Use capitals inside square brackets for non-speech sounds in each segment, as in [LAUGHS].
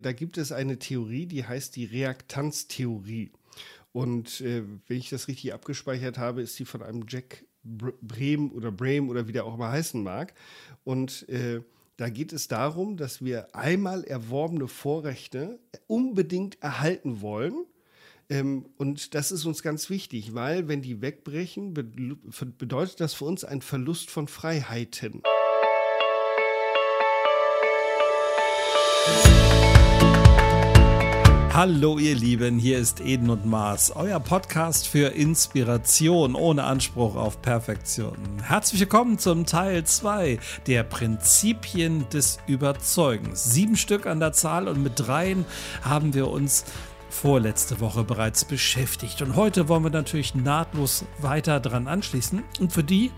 Da gibt es eine Theorie, die heißt die Reaktanztheorie. Und äh, wenn ich das richtig abgespeichert habe, ist die von einem Jack Brehm oder Brehm oder wie der auch immer heißen mag. Und äh, da geht es darum, dass wir einmal erworbene Vorrechte unbedingt erhalten wollen. Ähm, und das ist uns ganz wichtig, weil wenn die wegbrechen, be bedeutet das für uns einen Verlust von Freiheiten. Hallo ihr Lieben, hier ist Eden und Mars, euer Podcast für Inspiration ohne Anspruch auf Perfektion. Herzlich willkommen zum Teil 2 der Prinzipien des Überzeugens. Sieben Stück an der Zahl und mit dreien haben wir uns vorletzte Woche bereits beschäftigt. Und heute wollen wir natürlich nahtlos weiter dran anschließen. Und für die,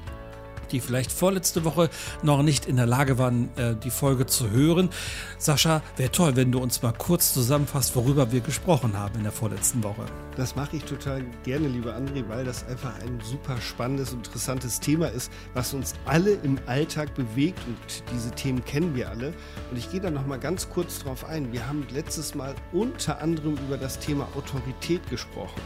die vielleicht vorletzte Woche noch nicht in der Lage waren, äh, die Folge zu hören. Sascha, wäre toll, wenn du uns mal kurz zusammenfasst, worüber wir gesprochen haben in der vorletzten Woche. Das mache ich total gerne, lieber André, weil das einfach ein super spannendes, interessantes Thema ist, was uns alle im Alltag bewegt und diese Themen kennen wir alle. Und ich gehe da noch mal ganz kurz drauf ein. Wir haben letztes Mal unter anderem über das Thema Autorität gesprochen.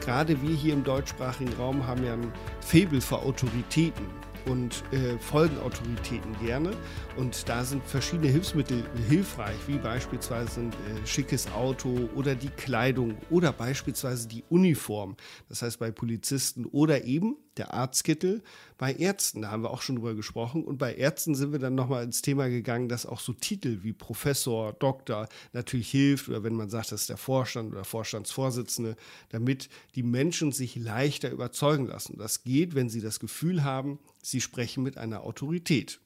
Gerade wir hier im deutschsprachigen Raum haben ja ein Faible für Autoritäten und äh, Folgenautoritäten gerne. Und da sind verschiedene Hilfsmittel hilfreich, wie beispielsweise ein äh, schickes Auto oder die Kleidung oder beispielsweise die Uniform. Das heißt bei Polizisten oder eben der Arztkittel bei Ärzten. Da haben wir auch schon drüber gesprochen. Und bei Ärzten sind wir dann nochmal ins Thema gegangen, dass auch so Titel wie Professor, Doktor natürlich hilft oder wenn man sagt, das ist der Vorstand oder Vorstandsvorsitzende, damit die Menschen sich leichter überzeugen lassen. Das geht, wenn sie das Gefühl haben, sie sprechen mit einer Autorität.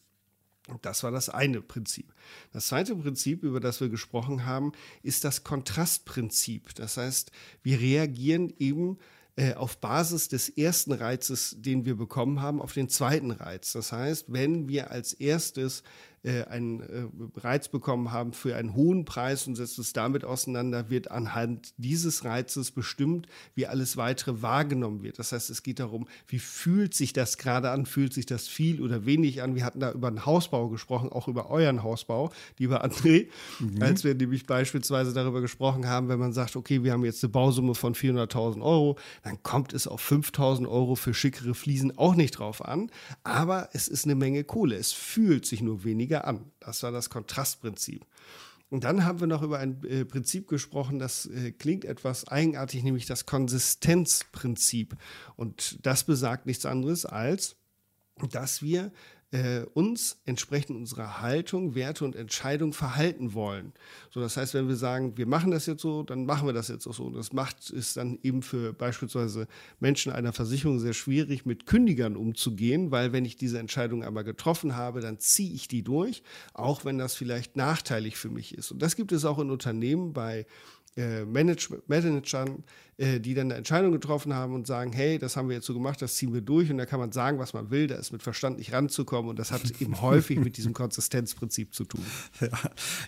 Das war das eine Prinzip. Das zweite Prinzip, über das wir gesprochen haben, ist das Kontrastprinzip. Das heißt, wir reagieren eben äh, auf Basis des ersten Reizes, den wir bekommen haben, auf den zweiten Reiz. Das heißt, wenn wir als erstes äh, einen äh, Reiz bekommen haben für einen hohen Preis und setzt es damit auseinander, wird anhand dieses Reizes bestimmt, wie alles weitere wahrgenommen wird. Das heißt, es geht darum, wie fühlt sich das gerade an? Fühlt sich das viel oder wenig an? Wir hatten da über den Hausbau gesprochen, auch über euren Hausbau, lieber André, mhm. als wir nämlich beispielsweise darüber gesprochen haben, wenn man sagt, okay, wir haben jetzt eine Bausumme von 400.000 Euro, dann kommt es auf 5.000 Euro für schickere Fliesen auch nicht drauf an, aber es ist eine Menge Kohle. Es fühlt sich nur weniger weniger an. Das war das Kontrastprinzip. Und dann haben wir noch über ein äh, Prinzip gesprochen, das äh, klingt etwas eigenartig, nämlich das Konsistenzprinzip. Und das besagt nichts anderes als, dass wir äh, uns entsprechend unserer Haltung, Werte und Entscheidung verhalten wollen. So, das heißt, wenn wir sagen, wir machen das jetzt so, dann machen wir das jetzt auch so. Und das macht es dann eben für beispielsweise Menschen einer Versicherung sehr schwierig, mit Kündigern umzugehen, weil wenn ich diese Entscheidung einmal getroffen habe, dann ziehe ich die durch, auch wenn das vielleicht nachteilig für mich ist. Und das gibt es auch in Unternehmen bei äh, Managern, äh, die dann eine Entscheidung getroffen haben und sagen, hey, das haben wir jetzt so gemacht, das ziehen wir durch und da kann man sagen, was man will, da ist mit Verstand nicht ranzukommen und das hat [LAUGHS] eben häufig mit diesem Konsistenzprinzip zu tun. Ja.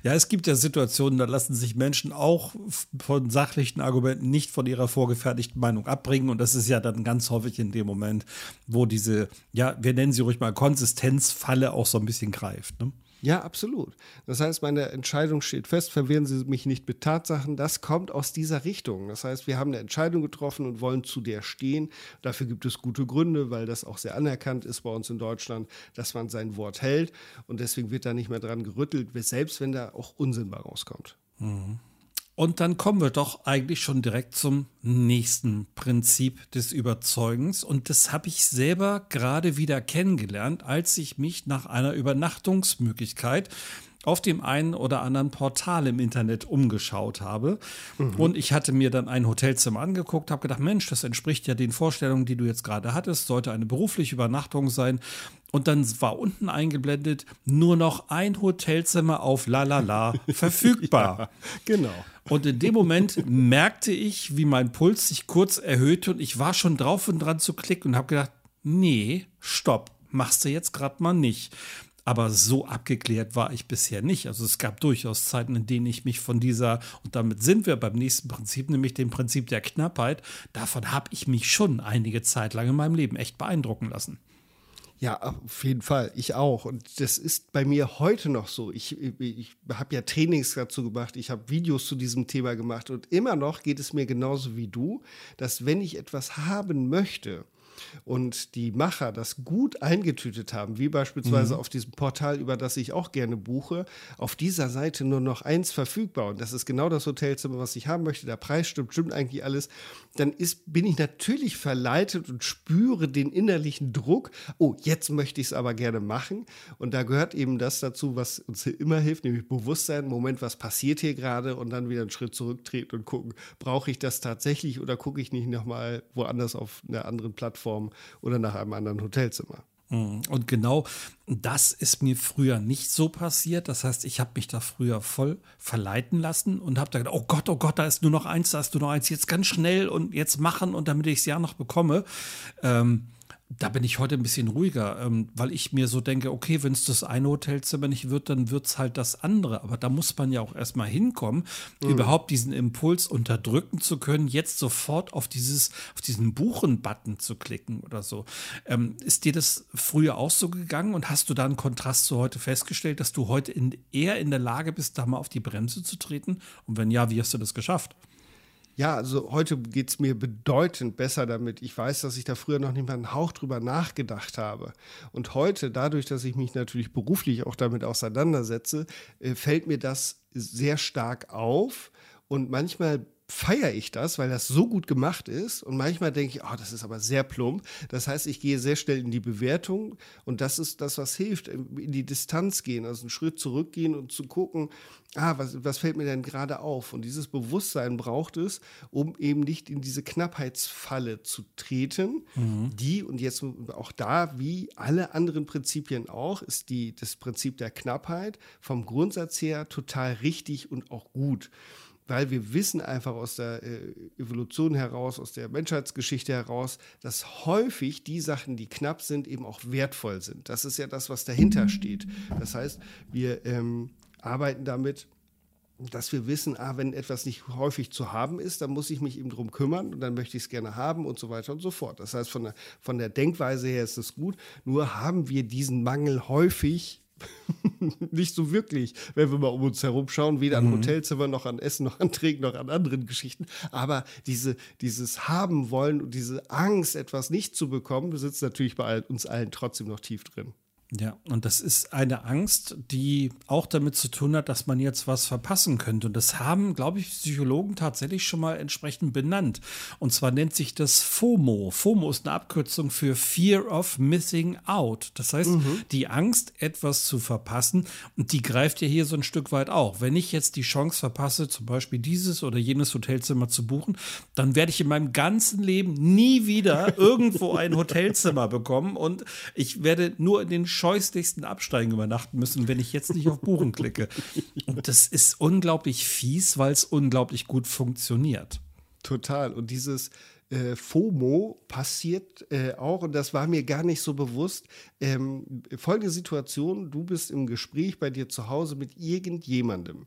ja, es gibt ja Situationen, da lassen sich Menschen auch von sachlichen Argumenten nicht von ihrer vorgefertigten Meinung abbringen und das ist ja dann ganz häufig in dem Moment, wo diese, ja, wir nennen sie ruhig mal Konsistenzfalle auch so ein bisschen greift. Ne? Ja, absolut. Das heißt, meine Entscheidung steht fest, verwehren Sie mich nicht mit Tatsachen. Das kommt aus dieser Richtung. Das heißt, wir haben eine Entscheidung getroffen und wollen zu der stehen. Dafür gibt es gute Gründe, weil das auch sehr anerkannt ist bei uns in Deutschland, dass man sein Wort hält. Und deswegen wird da nicht mehr dran gerüttelt, selbst wenn da auch Unsinn bei rauskommt. Mhm. Und dann kommen wir doch eigentlich schon direkt zum nächsten Prinzip des Überzeugens. Und das habe ich selber gerade wieder kennengelernt, als ich mich nach einer Übernachtungsmöglichkeit auf dem einen oder anderen Portal im Internet umgeschaut habe. Mhm. Und ich hatte mir dann ein Hotelzimmer angeguckt, habe gedacht, Mensch, das entspricht ja den Vorstellungen, die du jetzt gerade hattest, sollte eine berufliche Übernachtung sein. Und dann war unten eingeblendet nur noch ein Hotelzimmer auf Lalala [LAUGHS] verfügbar. ja, genau. Und in dem Moment merkte ich, wie mein Puls sich kurz erhöhte und ich war schon drauf und dran zu klicken und habe gedacht, nee, stopp, machst du jetzt gerade mal nicht. Aber so abgeklärt war ich bisher nicht. Also es gab durchaus Zeiten, in denen ich mich von dieser, und damit sind wir beim nächsten Prinzip, nämlich dem Prinzip der Knappheit, davon habe ich mich schon einige Zeit lang in meinem Leben echt beeindrucken lassen. Ja, auf jeden Fall. Ich auch. Und das ist bei mir heute noch so. Ich, ich habe ja Trainings dazu gemacht, ich habe Videos zu diesem Thema gemacht und immer noch geht es mir genauso wie du, dass wenn ich etwas haben möchte, und die Macher das gut eingetütet haben, wie beispielsweise mhm. auf diesem Portal, über das ich auch gerne buche, auf dieser Seite nur noch eins verfügbar. Und das ist genau das Hotelzimmer, was ich haben möchte, der Preis stimmt, stimmt eigentlich alles, dann ist, bin ich natürlich verleitet und spüre den innerlichen Druck, oh, jetzt möchte ich es aber gerne machen. Und da gehört eben das dazu, was uns immer hilft, nämlich Bewusstsein, Moment, was passiert hier gerade? Und dann wieder einen Schritt zurücktreten und gucken, brauche ich das tatsächlich oder gucke ich nicht nochmal woanders auf einer anderen Plattform Plattform oder nach einem anderen Hotelzimmer. Mhm. Und genau das ist mir früher nicht so passiert. Das heißt, ich habe mich da früher voll verleiten lassen und habe da gedacht, oh Gott, oh Gott, da ist nur noch eins, da ist nur noch eins, jetzt ganz schnell und jetzt machen und damit ich es ja noch bekomme. Ähm, da bin ich heute ein bisschen ruhiger, ähm, weil ich mir so denke, okay, wenn es das eine Hotelzimmer nicht wird, dann wird es halt das andere. Aber da muss man ja auch erstmal hinkommen, mhm. überhaupt diesen Impuls unterdrücken zu können, jetzt sofort auf dieses, auf diesen Buchen-Button zu klicken oder so. Ähm, ist dir das früher auch so gegangen und hast du da einen Kontrast zu heute festgestellt, dass du heute in, eher in der Lage bist, da mal auf die Bremse zu treten? Und wenn ja, wie hast du das geschafft? Ja, also heute geht es mir bedeutend besser damit. Ich weiß, dass ich da früher noch nicht mal einen Hauch drüber nachgedacht habe. Und heute, dadurch, dass ich mich natürlich beruflich auch damit auseinandersetze, äh, fällt mir das sehr stark auf. Und manchmal feiere ich das, weil das so gut gemacht ist. Und manchmal denke ich, oh, das ist aber sehr plump. Das heißt, ich gehe sehr schnell in die Bewertung und das ist das, was hilft, in die Distanz gehen, also einen Schritt zurückgehen und zu gucken, ah, was, was fällt mir denn gerade auf? Und dieses Bewusstsein braucht es, um eben nicht in diese Knappheitsfalle zu treten, mhm. die, und jetzt auch da, wie alle anderen Prinzipien auch, ist die, das Prinzip der Knappheit vom Grundsatz her total richtig und auch gut weil wir wissen einfach aus der äh, Evolution heraus, aus der Menschheitsgeschichte heraus, dass häufig die Sachen, die knapp sind, eben auch wertvoll sind. Das ist ja das, was dahinter steht. Das heißt, wir ähm, arbeiten damit, dass wir wissen, ah, wenn etwas nicht häufig zu haben ist, dann muss ich mich eben drum kümmern und dann möchte ich es gerne haben und so weiter und so fort. Das heißt, von der, von der Denkweise her ist es gut, nur haben wir diesen Mangel häufig nicht so wirklich, wenn wir mal um uns herum schauen, weder an mhm. Hotelzimmer noch an Essen noch an Trinken noch an anderen Geschichten. Aber diese, dieses Haben wollen und diese Angst, etwas nicht zu bekommen, sitzt natürlich bei uns allen trotzdem noch tief drin. Ja, und das ist eine Angst, die auch damit zu tun hat, dass man jetzt was verpassen könnte. Und das haben, glaube ich, Psychologen tatsächlich schon mal entsprechend benannt. Und zwar nennt sich das FOMO. FOMO ist eine Abkürzung für Fear of Missing Out. Das heißt, mhm. die Angst, etwas zu verpassen, und die greift ja hier so ein Stück weit auch. Wenn ich jetzt die Chance verpasse, zum Beispiel dieses oder jenes Hotelzimmer zu buchen, dann werde ich in meinem ganzen Leben nie wieder [LAUGHS] irgendwo ein Hotelzimmer bekommen und ich werde nur in den scheußlichsten Absteigen übernachten müssen, wenn ich jetzt nicht auf Buchen klicke. Und das ist unglaublich fies, weil es unglaublich gut funktioniert. Total. Und dieses äh, FOMO passiert äh, auch, und das war mir gar nicht so bewusst. Ähm, folgende Situation: Du bist im Gespräch bei dir zu Hause mit irgendjemandem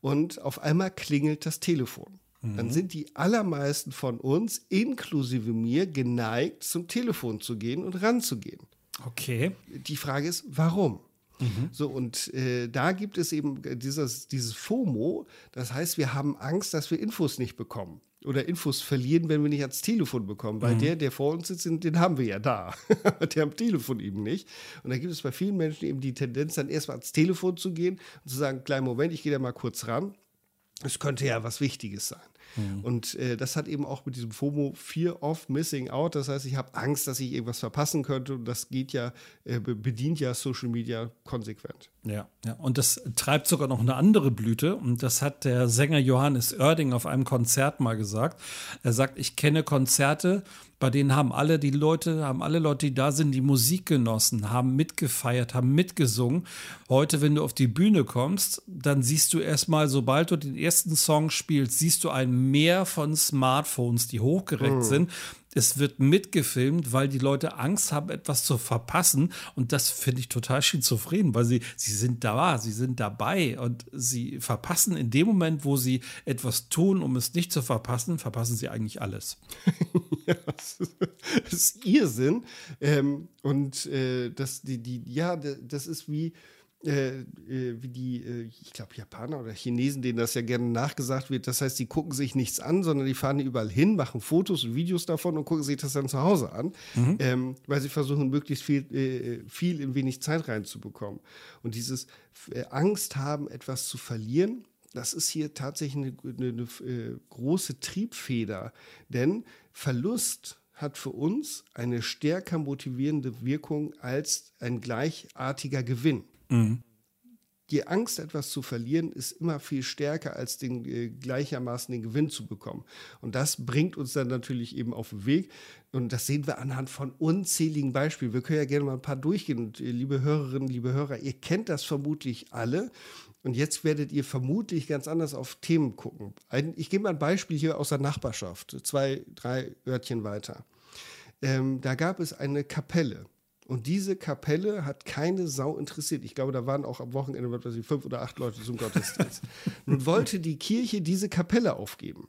und auf einmal klingelt das Telefon. Dann mhm. sind die allermeisten von uns, inklusive mir, geneigt, zum Telefon zu gehen und ranzugehen. Okay. Die Frage ist, warum? Mhm. So, und äh, da gibt es eben dieses, dieses FOMO, das heißt, wir haben Angst, dass wir Infos nicht bekommen oder Infos verlieren, wenn wir nicht ans Telefon bekommen, weil mhm. der, der vor uns sitzt, den haben wir ja da. [LAUGHS] der am Telefon eben nicht. Und da gibt es bei vielen Menschen eben die Tendenz, dann erstmal ans Telefon zu gehen und zu sagen, kleinen Moment, ich gehe da mal kurz ran. Es könnte ja was Wichtiges sein. Mhm. Und äh, das hat eben auch mit diesem FOMO Fear of Missing Out. Das heißt, ich habe Angst, dass ich irgendwas verpassen könnte. Und das geht ja, äh, bedient ja Social Media konsequent. Ja, ja, und das treibt sogar noch eine andere Blüte. Und das hat der Sänger Johannes Oerding auf einem Konzert mal gesagt. Er sagt, ich kenne Konzerte, bei denen haben alle die Leute, haben alle Leute, die da sind, die Musik genossen, haben mitgefeiert, haben mitgesungen. Heute, wenn du auf die Bühne kommst, dann siehst du erstmal, sobald du den ersten Song spielst, siehst du ein Meer von Smartphones, die hochgereckt mhm. sind es wird mitgefilmt, weil die Leute Angst haben, etwas zu verpassen. Und das finde ich total schizophren, weil sie, sie sind da, sie sind dabei und sie verpassen in dem Moment, wo sie etwas tun, um es nicht zu verpassen, verpassen sie eigentlich alles. [LAUGHS] ja, das ist Irrsinn. Ähm, und äh, das, die, die, ja, das ist wie äh, äh, wie die, äh, ich glaube, Japaner oder Chinesen, denen das ja gerne nachgesagt wird. Das heißt, die gucken sich nichts an, sondern die fahren überall hin, machen Fotos und Videos davon und gucken sich das dann zu Hause an, mhm. ähm, weil sie versuchen, möglichst viel, äh, viel in wenig Zeit reinzubekommen. Und dieses äh, Angst haben, etwas zu verlieren, das ist hier tatsächlich eine, eine, eine äh, große Triebfeder, denn Verlust hat für uns eine stärker motivierende Wirkung als ein gleichartiger Gewinn. Mhm. Die Angst, etwas zu verlieren, ist immer viel stärker, als den, äh, gleichermaßen den Gewinn zu bekommen. Und das bringt uns dann natürlich eben auf den Weg. Und das sehen wir anhand von unzähligen Beispielen. Wir können ja gerne mal ein paar durchgehen. Und äh, liebe Hörerinnen, liebe Hörer, ihr kennt das vermutlich alle. Und jetzt werdet ihr vermutlich ganz anders auf Themen gucken. Ein, ich gebe mal ein Beispiel hier aus der Nachbarschaft, zwei, drei Örtchen weiter. Ähm, da gab es eine Kapelle. Und diese Kapelle hat keine Sau interessiert. Ich glaube, da waren auch am Wochenende, was weiß ich, fünf oder acht Leute zum Gottesdienst. [LAUGHS] Nun wollte die Kirche diese Kapelle aufgeben.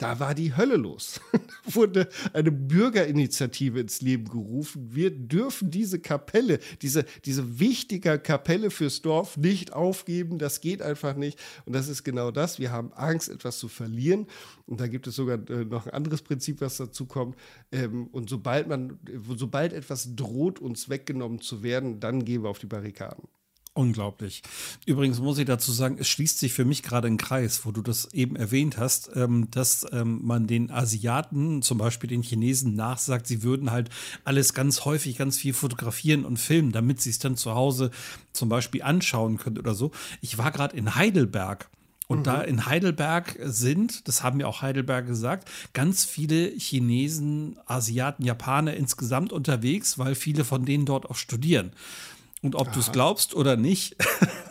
Da war die Hölle los. [LAUGHS] wurde eine Bürgerinitiative ins Leben gerufen. Wir dürfen diese Kapelle, diese, diese wichtige Kapelle fürs Dorf nicht aufgeben. Das geht einfach nicht. Und das ist genau das. Wir haben Angst, etwas zu verlieren. Und da gibt es sogar äh, noch ein anderes Prinzip, was dazu kommt. Ähm, und sobald man, sobald etwas droht, uns weggenommen zu werden, dann gehen wir auf die Barrikaden. Unglaublich. Übrigens muss ich dazu sagen, es schließt sich für mich gerade ein Kreis, wo du das eben erwähnt hast, ähm, dass ähm, man den Asiaten, zum Beispiel den Chinesen, nachsagt, sie würden halt alles ganz häufig, ganz viel fotografieren und filmen, damit sie es dann zu Hause zum Beispiel anschauen können oder so. Ich war gerade in Heidelberg. Und mhm. da in Heidelberg sind, das haben ja auch Heidelberg gesagt, ganz viele Chinesen, Asiaten, Japaner insgesamt unterwegs, weil viele von denen dort auch studieren. Und ob du es glaubst oder nicht,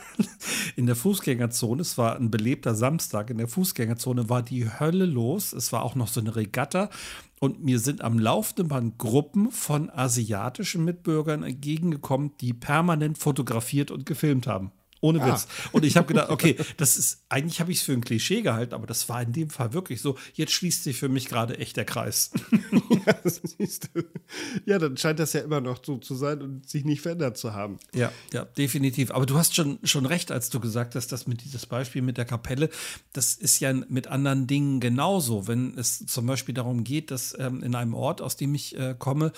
[LAUGHS] in der Fußgängerzone, es war ein belebter Samstag, in der Fußgängerzone war die Hölle los. Es war auch noch so eine Regatta. Und mir sind am laufenden Band Gruppen von asiatischen Mitbürgern entgegengekommen, die permanent fotografiert und gefilmt haben. Ohne Witz. Ah. Und ich habe gedacht, okay, das ist, eigentlich habe ich es für ein Klischee gehalten, aber das war in dem Fall wirklich so. Jetzt schließt sich für mich gerade echt der Kreis. [LAUGHS] ja, ja, dann scheint das ja immer noch so zu sein und sich nicht verändert zu haben. Ja, ja, definitiv. Aber du hast schon, schon recht, als du gesagt hast, dass mit dieses Beispiel mit der Kapelle, das ist ja mit anderen Dingen genauso. Wenn es zum Beispiel darum geht, dass ähm, in einem Ort, aus dem ich äh, komme,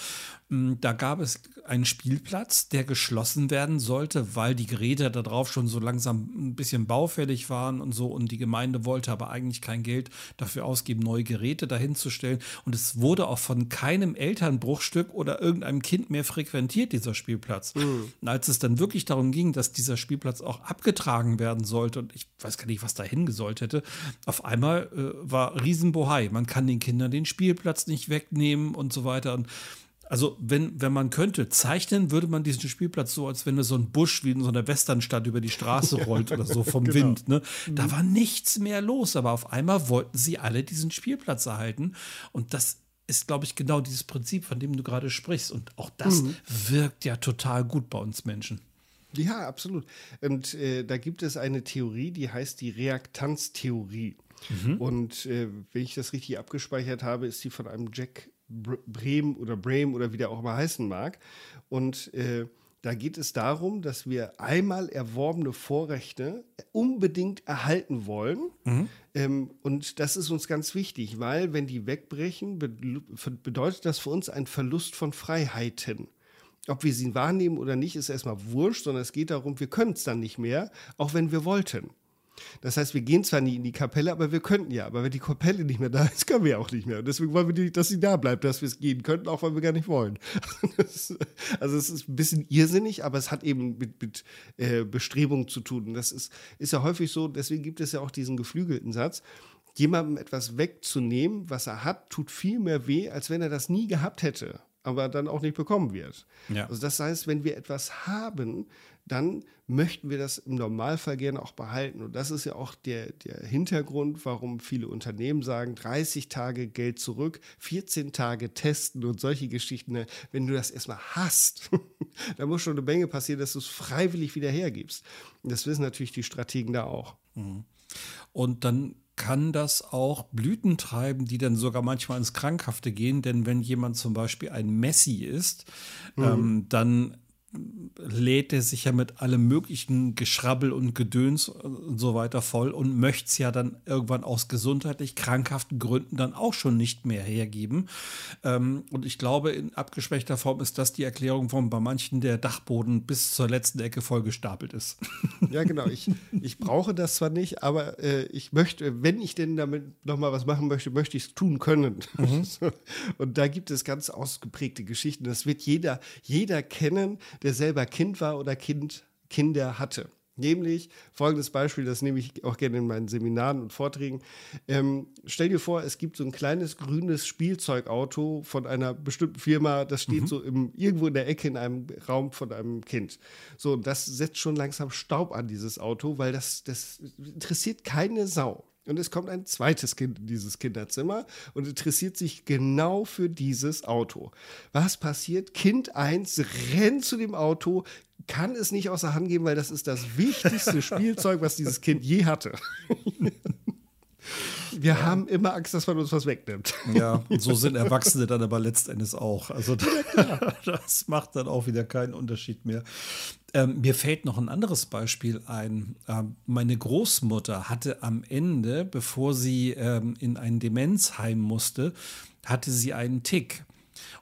da gab es einen Spielplatz, der geschlossen werden sollte, weil die Geräte da drauf schon so langsam ein bisschen baufällig waren und so. Und die Gemeinde wollte aber eigentlich kein Geld dafür ausgeben, neue Geräte dahinzustellen. Und es wurde auch von keinem Elternbruchstück oder irgendeinem Kind mehr frequentiert, dieser Spielplatz. Mhm. Und als es dann wirklich darum ging, dass dieser Spielplatz auch abgetragen werden sollte, und ich weiß gar nicht, was da hingesollt hätte, auf einmal äh, war Riesenbohai. Man kann den Kindern den Spielplatz nicht wegnehmen und so weiter. Und also, wenn, wenn man könnte, zeichnen würde man diesen Spielplatz so, als wenn so ein Busch wie in so einer Westernstadt über die Straße [LAUGHS] rollt oder so vom genau. Wind. Ne? Da war nichts mehr los, aber auf einmal wollten sie alle diesen Spielplatz erhalten. Und das ist, glaube ich, genau dieses Prinzip, von dem du gerade sprichst. Und auch das mhm. wirkt ja total gut bei uns Menschen. Ja, absolut. Und äh, da gibt es eine Theorie, die heißt die Reaktanztheorie. Mhm. Und äh, wenn ich das richtig abgespeichert habe, ist die von einem Jack Bremen oder Bremen oder wie der auch immer heißen mag. Und äh, da geht es darum, dass wir einmal erworbene Vorrechte unbedingt erhalten wollen. Mhm. Ähm, und das ist uns ganz wichtig, weil wenn die wegbrechen, be bedeutet das für uns ein Verlust von Freiheiten. Ob wir sie wahrnehmen oder nicht, ist erstmal wurscht, sondern es geht darum, wir können es dann nicht mehr, auch wenn wir wollten. Das heißt, wir gehen zwar nie in die Kapelle, aber wir könnten ja. Aber wenn die Kapelle nicht mehr da ist, können wir auch nicht mehr. Und deswegen wollen wir nicht, dass sie da bleibt, dass wir es gehen könnten, auch weil wir gar nicht wollen. [LAUGHS] also es ist ein bisschen irrsinnig, aber es hat eben mit, mit äh, Bestrebungen zu tun. Und das ist, ist ja häufig so, deswegen gibt es ja auch diesen geflügelten Satz. Jemandem etwas wegzunehmen, was er hat, tut viel mehr weh, als wenn er das nie gehabt hätte aber dann auch nicht bekommen wird. Ja. Also das heißt, wenn wir etwas haben, dann möchten wir das im Normalfall gerne auch behalten. Und das ist ja auch der, der Hintergrund, warum viele Unternehmen sagen, 30 Tage Geld zurück, 14 Tage testen und solche Geschichten. Wenn du das erstmal hast, [LAUGHS] dann muss schon eine Menge passieren, dass du es freiwillig wieder hergibst. Und das wissen natürlich die Strategen da auch. Mhm. Und dann kann das auch Blüten treiben, die dann sogar manchmal ins Krankhafte gehen. Denn wenn jemand zum Beispiel ein Messi ist, mhm. ähm, dann lädt er sich ja mit allem möglichen Geschrabbel und Gedöns und so weiter voll und möchte es ja dann irgendwann aus gesundheitlich krankhaften Gründen dann auch schon nicht mehr hergeben. Ähm, und ich glaube, in abgeschwächter Form ist das die Erklärung, warum bei manchen der Dachboden bis zur letzten Ecke voll gestapelt ist. Ja, genau. Ich, ich brauche das zwar nicht, aber äh, ich möchte, wenn ich denn damit nochmal was machen möchte, möchte ich es tun können. Mhm. [LAUGHS] und da gibt es ganz ausgeprägte Geschichten. Das wird jeder, jeder kennen der selber Kind war oder Kind, Kinder hatte. Nämlich folgendes Beispiel, das nehme ich auch gerne in meinen Seminaren und Vorträgen. Ähm, stell dir vor, es gibt so ein kleines grünes Spielzeugauto von einer bestimmten Firma, das steht mhm. so im, irgendwo in der Ecke in einem Raum von einem Kind. So, und das setzt schon langsam Staub an dieses Auto, weil das, das interessiert keine Sau. Und es kommt ein zweites Kind in dieses Kinderzimmer und interessiert sich genau für dieses Auto. Was passiert? Kind 1 rennt zu dem Auto, kann es nicht außer Hand geben, weil das ist das wichtigste [LAUGHS] Spielzeug, was dieses Kind je hatte. [LAUGHS] Wir ja. haben immer Angst, dass man uns was wegnimmt. Ja, und so sind Erwachsene dann aber letztendlich auch. Also [LAUGHS] das macht dann auch wieder keinen Unterschied mehr. Ähm, mir fällt noch ein anderes Beispiel ein. Ähm, meine Großmutter hatte am Ende, bevor sie ähm, in ein Demenzheim musste, hatte sie einen Tick.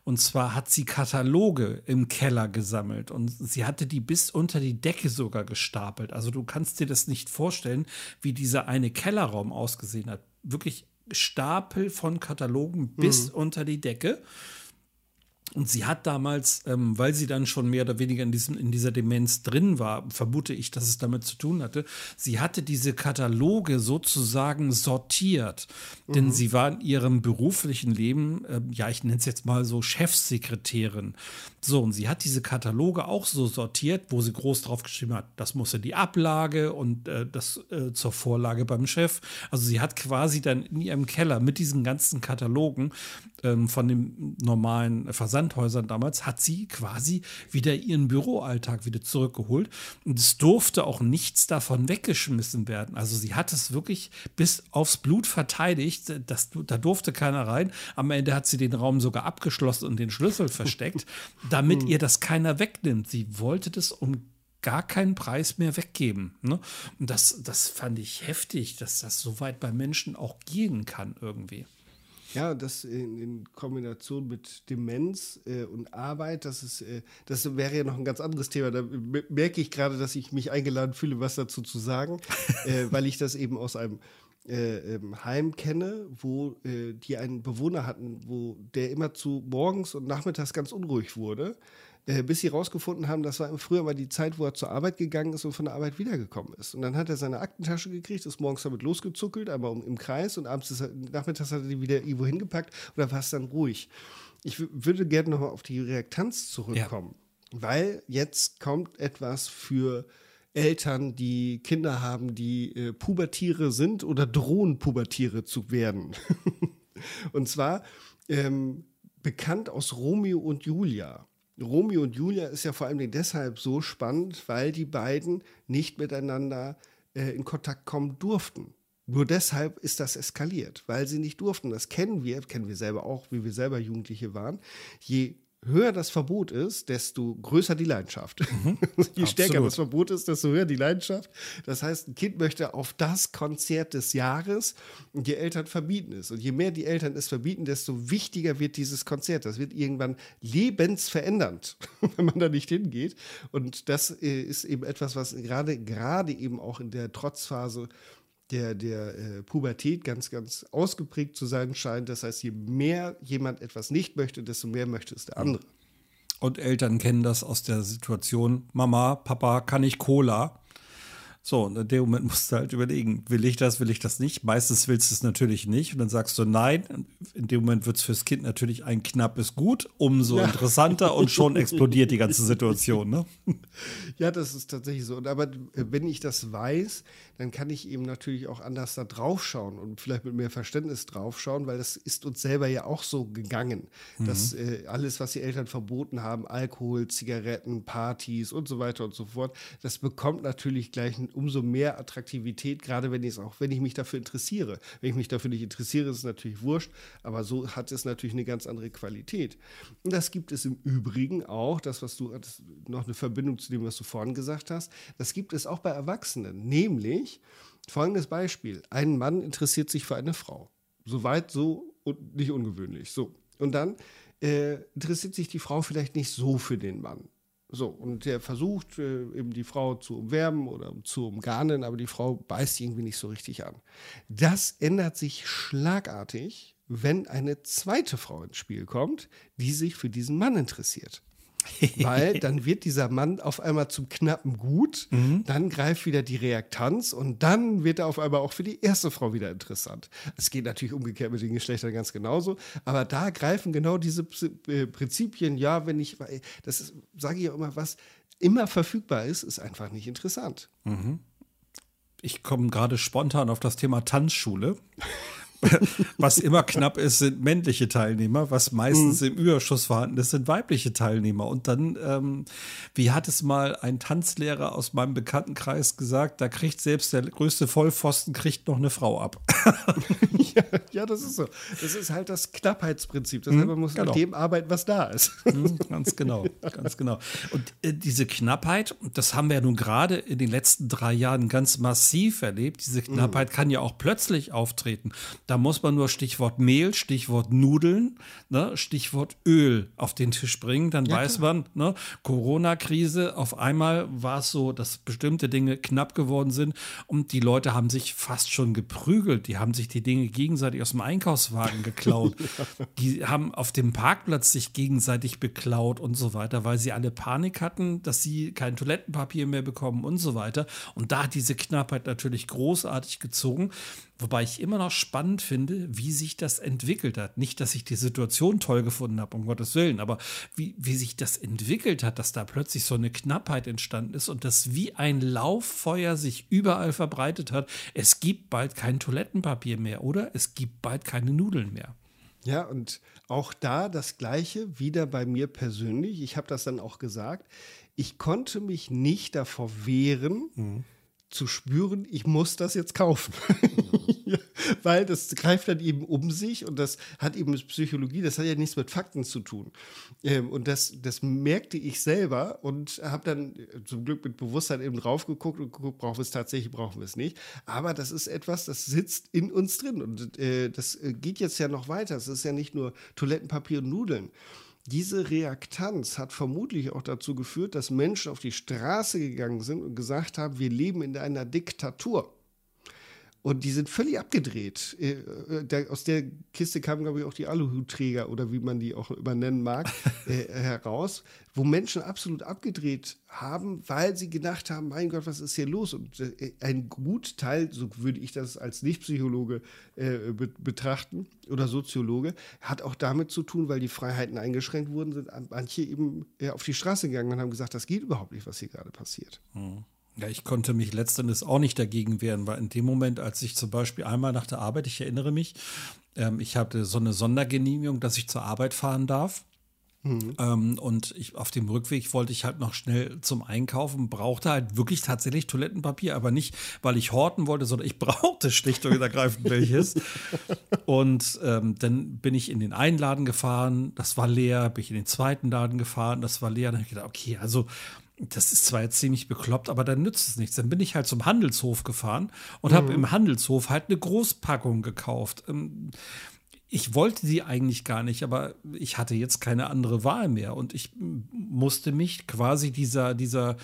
Und zwar hat sie Kataloge im Keller gesammelt und sie hatte die bis unter die Decke sogar gestapelt. Also du kannst dir das nicht vorstellen, wie dieser eine Kellerraum ausgesehen hat. Wirklich Stapel von Katalogen bis mhm. unter die Decke. Und sie hat damals, ähm, weil sie dann schon mehr oder weniger in, diesem, in dieser Demenz drin war, vermute ich, dass es damit zu tun hatte, sie hatte diese Kataloge sozusagen sortiert. Mhm. Denn sie war in ihrem beruflichen Leben, äh, ja, ich nenne es jetzt mal so Chefsekretärin. So, und sie hat diese Kataloge auch so sortiert, wo sie groß drauf geschrieben hat, das muss in die Ablage und äh, das äh, zur Vorlage beim Chef. Also sie hat quasi dann in ihrem Keller mit diesen ganzen Katalogen ähm, von den normalen Versandhäusern damals, hat sie quasi wieder ihren Büroalltag wieder zurückgeholt. Und es durfte auch nichts davon weggeschmissen werden. Also sie hat es wirklich bis aufs Blut verteidigt. Das, da durfte keiner rein. Am Ende hat sie den Raum sogar abgeschlossen und den Schlüssel versteckt, [LAUGHS] damit ihr das keiner wegnimmt. Sie wollte das um gar keinen Preis mehr weggeben. Ne? Und das, das fand ich heftig, dass das so weit bei Menschen auch gehen kann irgendwie. Ja, das in, in Kombination mit Demenz äh, und Arbeit, das ist, äh, das wäre ja noch ein ganz anderes Thema. Da merke ich gerade, dass ich mich eingeladen fühle, was dazu zu sagen, [LAUGHS] äh, weil ich das eben aus einem äh, ähm, Heim kenne, wo äh, die einen Bewohner hatten, wo der immer zu morgens und nachmittags ganz unruhig wurde äh, bis sie rausgefunden haben, das war früher mal die Zeit, wo er zur Arbeit gegangen ist und von der Arbeit wiedergekommen ist. Und dann hat er seine Aktentasche gekriegt, ist morgens damit losgezuckelt, einmal um, im Kreis und abends ist er, nachmittags hat er die wieder irgendwo hingepackt und dann war es dann ruhig. Ich würde gerne nochmal auf die Reaktanz zurückkommen, ja. weil jetzt kommt etwas für Eltern, die Kinder haben, die äh, Pubertiere sind oder drohen, Pubertiere zu werden. [LAUGHS] und zwar ähm, bekannt aus Romeo und Julia. Romeo und Julia ist ja vor allem deshalb so spannend, weil die beiden nicht miteinander äh, in Kontakt kommen durften. Nur deshalb ist das eskaliert, weil sie nicht durften. Das kennen wir, kennen wir selber auch, wie wir selber Jugendliche waren. Je höher das Verbot ist, desto größer die Leidenschaft. Mhm. [LAUGHS] Je stärker das Verbot ist, desto höher die Leidenschaft. Das heißt, ein Kind möchte auf das Konzert des Jahres und die Eltern verbieten es. Und je mehr die Eltern es verbieten, desto wichtiger wird dieses Konzert. Das wird irgendwann lebensverändernd, [LAUGHS] wenn man da nicht hingeht. Und das äh, ist eben etwas, was gerade, gerade eben auch in der Trotzphase der, der äh, Pubertät ganz, ganz ausgeprägt zu sein scheint. Das heißt, je mehr jemand etwas nicht möchte, desto mehr möchte es der andere. Und Eltern kennen das aus der Situation, Mama, Papa, kann ich Cola? So, und in dem Moment musst du halt überlegen, will ich das, will ich das nicht? Meistens willst du es natürlich nicht. Und dann sagst du nein. In dem Moment wird es fürs Kind natürlich ein knappes Gut, umso ja. interessanter und schon explodiert die ganze Situation. Ne? Ja, das ist tatsächlich so. Und aber wenn ich das weiß, dann kann ich eben natürlich auch anders da drauf schauen und vielleicht mit mehr Verständnis drauf schauen, weil das ist uns selber ja auch so gegangen, mhm. dass äh, alles, was die Eltern verboten haben, Alkohol, Zigaretten, Partys und so weiter und so fort, das bekommt natürlich gleich umso mehr Attraktivität, gerade wenn ich es auch, wenn ich mich dafür interessiere. Wenn ich mich dafür nicht interessiere, ist es natürlich wurscht, aber so hat es natürlich eine ganz andere Qualität. Und das gibt es im Übrigen auch, das, was du, das noch eine Verbindung zu dem, was du vorhin gesagt hast, das gibt es auch bei Erwachsenen, nämlich folgendes Beispiel. Ein Mann interessiert sich für eine Frau. Soweit so und nicht ungewöhnlich. So. Und dann äh, interessiert sich die Frau vielleicht nicht so für den Mann. So, und der versucht äh, eben die Frau zu umwerben oder zu umgarnen, aber die Frau beißt irgendwie nicht so richtig an. Das ändert sich schlagartig, wenn eine zweite Frau ins Spiel kommt, die sich für diesen Mann interessiert. [LAUGHS] Weil dann wird dieser Mann auf einmal zum knappen Gut, mhm. dann greift wieder die Reaktanz und dann wird er auf einmal auch für die erste Frau wieder interessant. Es geht natürlich umgekehrt mit den Geschlechtern ganz genauso, aber da greifen genau diese äh, Prinzipien, ja, wenn ich, das sage ich auch immer, was immer verfügbar ist, ist einfach nicht interessant. Mhm. Ich komme gerade spontan auf das Thema Tanzschule. [LAUGHS] was immer knapp ist, sind männliche Teilnehmer, was meistens mhm. im Überschuss vorhanden ist, sind weibliche Teilnehmer. Und dann, ähm, wie hat es mal ein Tanzlehrer aus meinem Bekanntenkreis gesagt, da kriegt selbst der größte Vollpfosten kriegt noch eine Frau ab. [LAUGHS] ja, [LAUGHS] ja, das ist so. Das ist halt das Knappheitsprinzip. Deshalb mhm, man muss genau. an dem arbeiten, was da ist. Mhm, ganz genau, ganz genau. Und äh, diese Knappheit, das haben wir ja nun gerade in den letzten drei Jahren ganz massiv erlebt. Diese Knappheit mhm. kann ja auch plötzlich auftreten. Da muss man nur Stichwort Mehl, Stichwort Nudeln, ne, Stichwort Öl auf den Tisch bringen. Dann ja, weiß klar. man, ne, Corona-Krise, auf einmal war es so, dass bestimmte Dinge knapp geworden sind und die Leute haben sich fast schon geprügelt. Die haben sich die Dinge gegenseitig aus dem Einkaufswagen geklaut. [LAUGHS] die haben auf dem Parkplatz sich gegenseitig beklaut und so weiter, weil sie alle Panik hatten, dass sie kein Toilettenpapier mehr bekommen und so weiter. Und da hat diese Knappheit natürlich großartig gezogen. Wobei ich immer noch spannend finde, wie sich das entwickelt hat. Nicht, dass ich die Situation toll gefunden habe, um Gottes Willen, aber wie, wie sich das entwickelt hat, dass da plötzlich so eine Knappheit entstanden ist und das wie ein Lauffeuer sich überall verbreitet hat. Es gibt bald kein Toilettenpapier mehr, oder? Es gibt bald keine Nudeln mehr. Ja, und auch da das Gleiche, wieder bei mir persönlich. Ich habe das dann auch gesagt. Ich konnte mich nicht davor wehren, mhm zu spüren, ich muss das jetzt kaufen. [LAUGHS] Weil das greift dann eben um sich und das hat eben mit Psychologie, das hat ja nichts mit Fakten zu tun. Ähm, und das, das merkte ich selber und habe dann zum Glück mit Bewusstsein eben drauf geguckt und geguckt, brauchen wir es tatsächlich, brauchen wir es nicht. Aber das ist etwas, das sitzt in uns drin und äh, das äh, geht jetzt ja noch weiter. Es ist ja nicht nur Toilettenpapier und Nudeln. Diese Reaktanz hat vermutlich auch dazu geführt, dass Menschen auf die Straße gegangen sind und gesagt haben, wir leben in einer Diktatur. Und die sind völlig abgedreht. Äh, äh, aus der Kiste kamen, glaube ich, auch die Aluhutträger oder wie man die auch immer nennen mag, [LAUGHS] äh, heraus, wo Menschen absolut abgedreht haben, weil sie gedacht haben, mein Gott, was ist hier los? Und ein Gutteil, so würde ich das als Nicht-Psychologe betrachten oder Soziologe, hat auch damit zu tun, weil die Freiheiten eingeschränkt wurden, sind manche eben auf die Straße gegangen und haben gesagt, das geht überhaupt nicht, was hier gerade passiert. Mhm. Ja, ich konnte mich letztendlich auch nicht dagegen wehren, weil in dem Moment, als ich zum Beispiel einmal nach der Arbeit, ich erinnere mich, ähm, ich hatte so eine Sondergenehmigung, dass ich zur Arbeit fahren darf. Mhm. Ähm, und ich, auf dem Rückweg wollte ich halt noch schnell zum Einkaufen, brauchte halt wirklich tatsächlich Toilettenpapier, aber nicht, weil ich horten wollte, sondern ich [LAUGHS] brauchte schlicht und ergreifend welches. und ähm, dann bin ich in den einen Laden gefahren, das war leer, bin ich in den zweiten Laden gefahren, das war leer. Dann habe ich gedacht, okay, also das ist zwar jetzt ziemlich bekloppt, aber dann nützt es nichts. Dann bin ich halt zum Handelshof gefahren und mhm. habe im Handelshof halt eine Großpackung gekauft. Ähm, ich wollte die eigentlich gar nicht, aber ich hatte jetzt keine andere Wahl mehr und ich musste mich quasi dieser, dieser,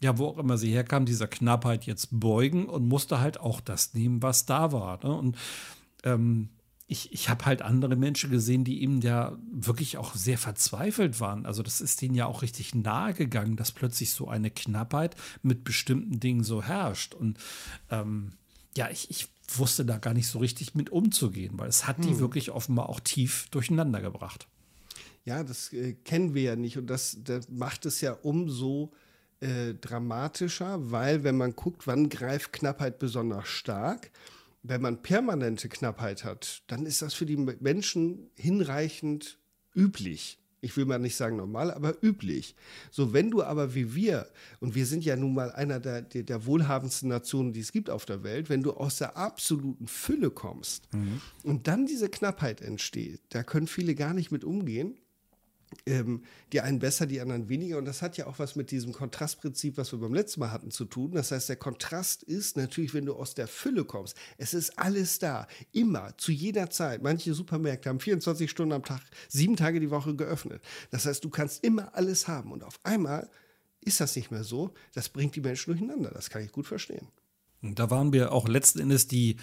ja, wo auch immer sie herkam, dieser Knappheit jetzt beugen und musste halt auch das nehmen, was da war. Ne? Und ähm, ich, ich habe halt andere Menschen gesehen, die ihm ja wirklich auch sehr verzweifelt waren. Also das ist denen ja auch richtig nahe gegangen, dass plötzlich so eine Knappheit mit bestimmten Dingen so herrscht. Und ähm, ja, ich, ich wusste da gar nicht so richtig mit umzugehen, weil es hat hm. die wirklich offenbar auch tief durcheinander gebracht. Ja, das äh, kennen wir ja nicht und das, das macht es ja umso äh, dramatischer, weil wenn man guckt, wann greift Knappheit besonders stark, wenn man permanente Knappheit hat, dann ist das für die Menschen hinreichend üblich. Ich will mal nicht sagen normal, aber üblich. So, wenn du aber wie wir, und wir sind ja nun mal einer der, der, der wohlhabendsten Nationen, die es gibt auf der Welt, wenn du aus der absoluten Fülle kommst mhm. und dann diese Knappheit entsteht, da können viele gar nicht mit umgehen ähm, die einen besser, die anderen weniger. Und das hat ja auch was mit diesem Kontrastprinzip, was wir beim letzten Mal hatten, zu tun. Das heißt, der Kontrast ist natürlich, wenn du aus der Fülle kommst. Es ist alles da, immer, zu jeder Zeit. Manche Supermärkte haben 24 Stunden am Tag, sieben Tage die Woche geöffnet. Das heißt, du kannst immer alles haben. Und auf einmal ist das nicht mehr so. Das bringt die Menschen durcheinander. Das kann ich gut verstehen. Da waren wir auch letzten Endes die,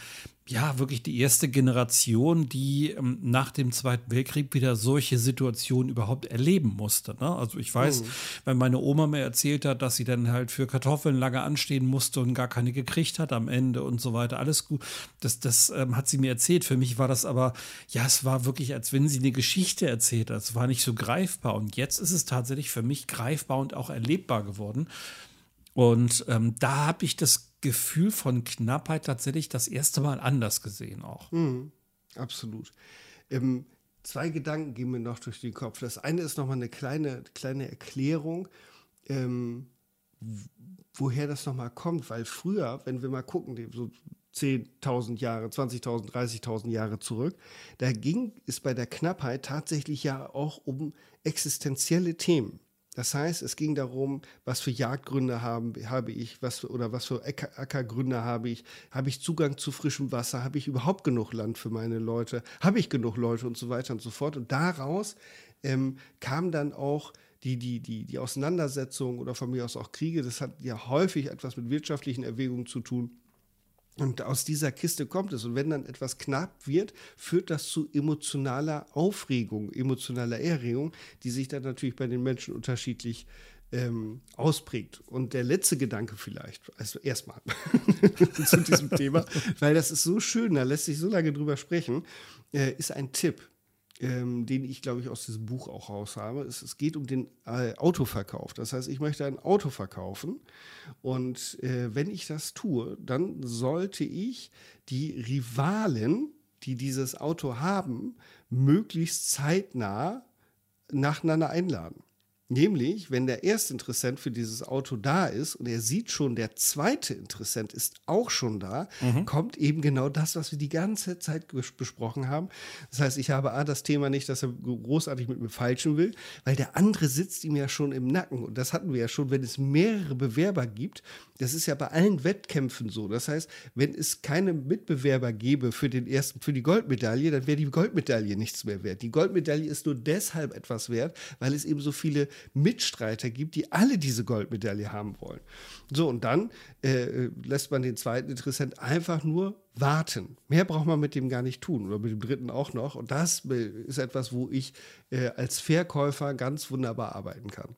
ja, wirklich die erste Generation, die ähm, nach dem Zweiten Weltkrieg wieder solche Situationen überhaupt erleben musste. Ne? Also ich weiß, mhm. wenn meine Oma mir erzählt hat, dass sie dann halt für Kartoffeln lange anstehen musste und gar keine gekriegt hat am Ende und so weiter, alles gut. Das, das ähm, hat sie mir erzählt. Für mich war das aber, ja, es war wirklich, als wenn sie eine Geschichte erzählt hat. Es war nicht so greifbar. Und jetzt ist es tatsächlich für mich greifbar und auch erlebbar geworden. Und ähm, da habe ich das Gefühl von Knappheit tatsächlich das erste Mal anders gesehen auch. Mhm, absolut. Ähm, zwei Gedanken gehen mir noch durch den Kopf. Das eine ist nochmal eine kleine, kleine Erklärung, ähm, woher das nochmal kommt, weil früher, wenn wir mal gucken, so 10.000 Jahre, 20.000, 30.000 Jahre zurück, da ging es bei der Knappheit tatsächlich ja auch um existenzielle Themen. Das heißt, es ging darum, was für Jagdgründe haben, habe ich, was oder was für Ackergründe habe ich, habe ich Zugang zu frischem Wasser, habe ich überhaupt genug Land für meine Leute, habe ich genug Leute und so weiter und so fort. Und daraus ähm, kam dann auch die, die, die, die Auseinandersetzung oder von mir aus auch Kriege, das hat ja häufig etwas mit wirtschaftlichen Erwägungen zu tun und aus dieser Kiste kommt es. Und wenn dann etwas knapp wird, führt das zu emotionaler Aufregung, emotionaler Erregung, die sich dann natürlich bei den Menschen unterschiedlich ähm, ausprägt. Und der letzte Gedanke vielleicht, also erstmal [LAUGHS] zu diesem Thema, [LAUGHS] weil das ist so schön, da lässt sich so lange drüber sprechen, äh, ist ein Tipp ähm, den ich, glaube ich, aus diesem Buch auch raus habe. Es, es geht um den äh, Autoverkauf. Das heißt, ich möchte ein Auto verkaufen und äh, wenn ich das tue, dann sollte ich die Rivalen, die dieses Auto haben, möglichst zeitnah nacheinander einladen. Nämlich, wenn der erste Interessent für dieses Auto da ist und er sieht schon, der zweite Interessent ist auch schon da, mhm. kommt eben genau das, was wir die ganze Zeit besprochen haben. Das heißt, ich habe A, das Thema nicht, dass er großartig mit mir falschen will, weil der andere sitzt ihm ja schon im Nacken. Und das hatten wir ja schon, wenn es mehrere Bewerber gibt. Das ist ja bei allen Wettkämpfen so. Das heißt, wenn es keine Mitbewerber gäbe für den ersten, für die Goldmedaille, dann wäre die Goldmedaille nichts mehr wert. Die Goldmedaille ist nur deshalb etwas wert, weil es eben so viele Mitstreiter gibt, die alle diese Goldmedaille haben wollen. So, und dann äh, lässt man den zweiten Interessent einfach nur warten. Mehr braucht man mit dem gar nicht tun oder mit dem dritten auch noch. Und das äh, ist etwas, wo ich äh, als Verkäufer ganz wunderbar arbeiten kann.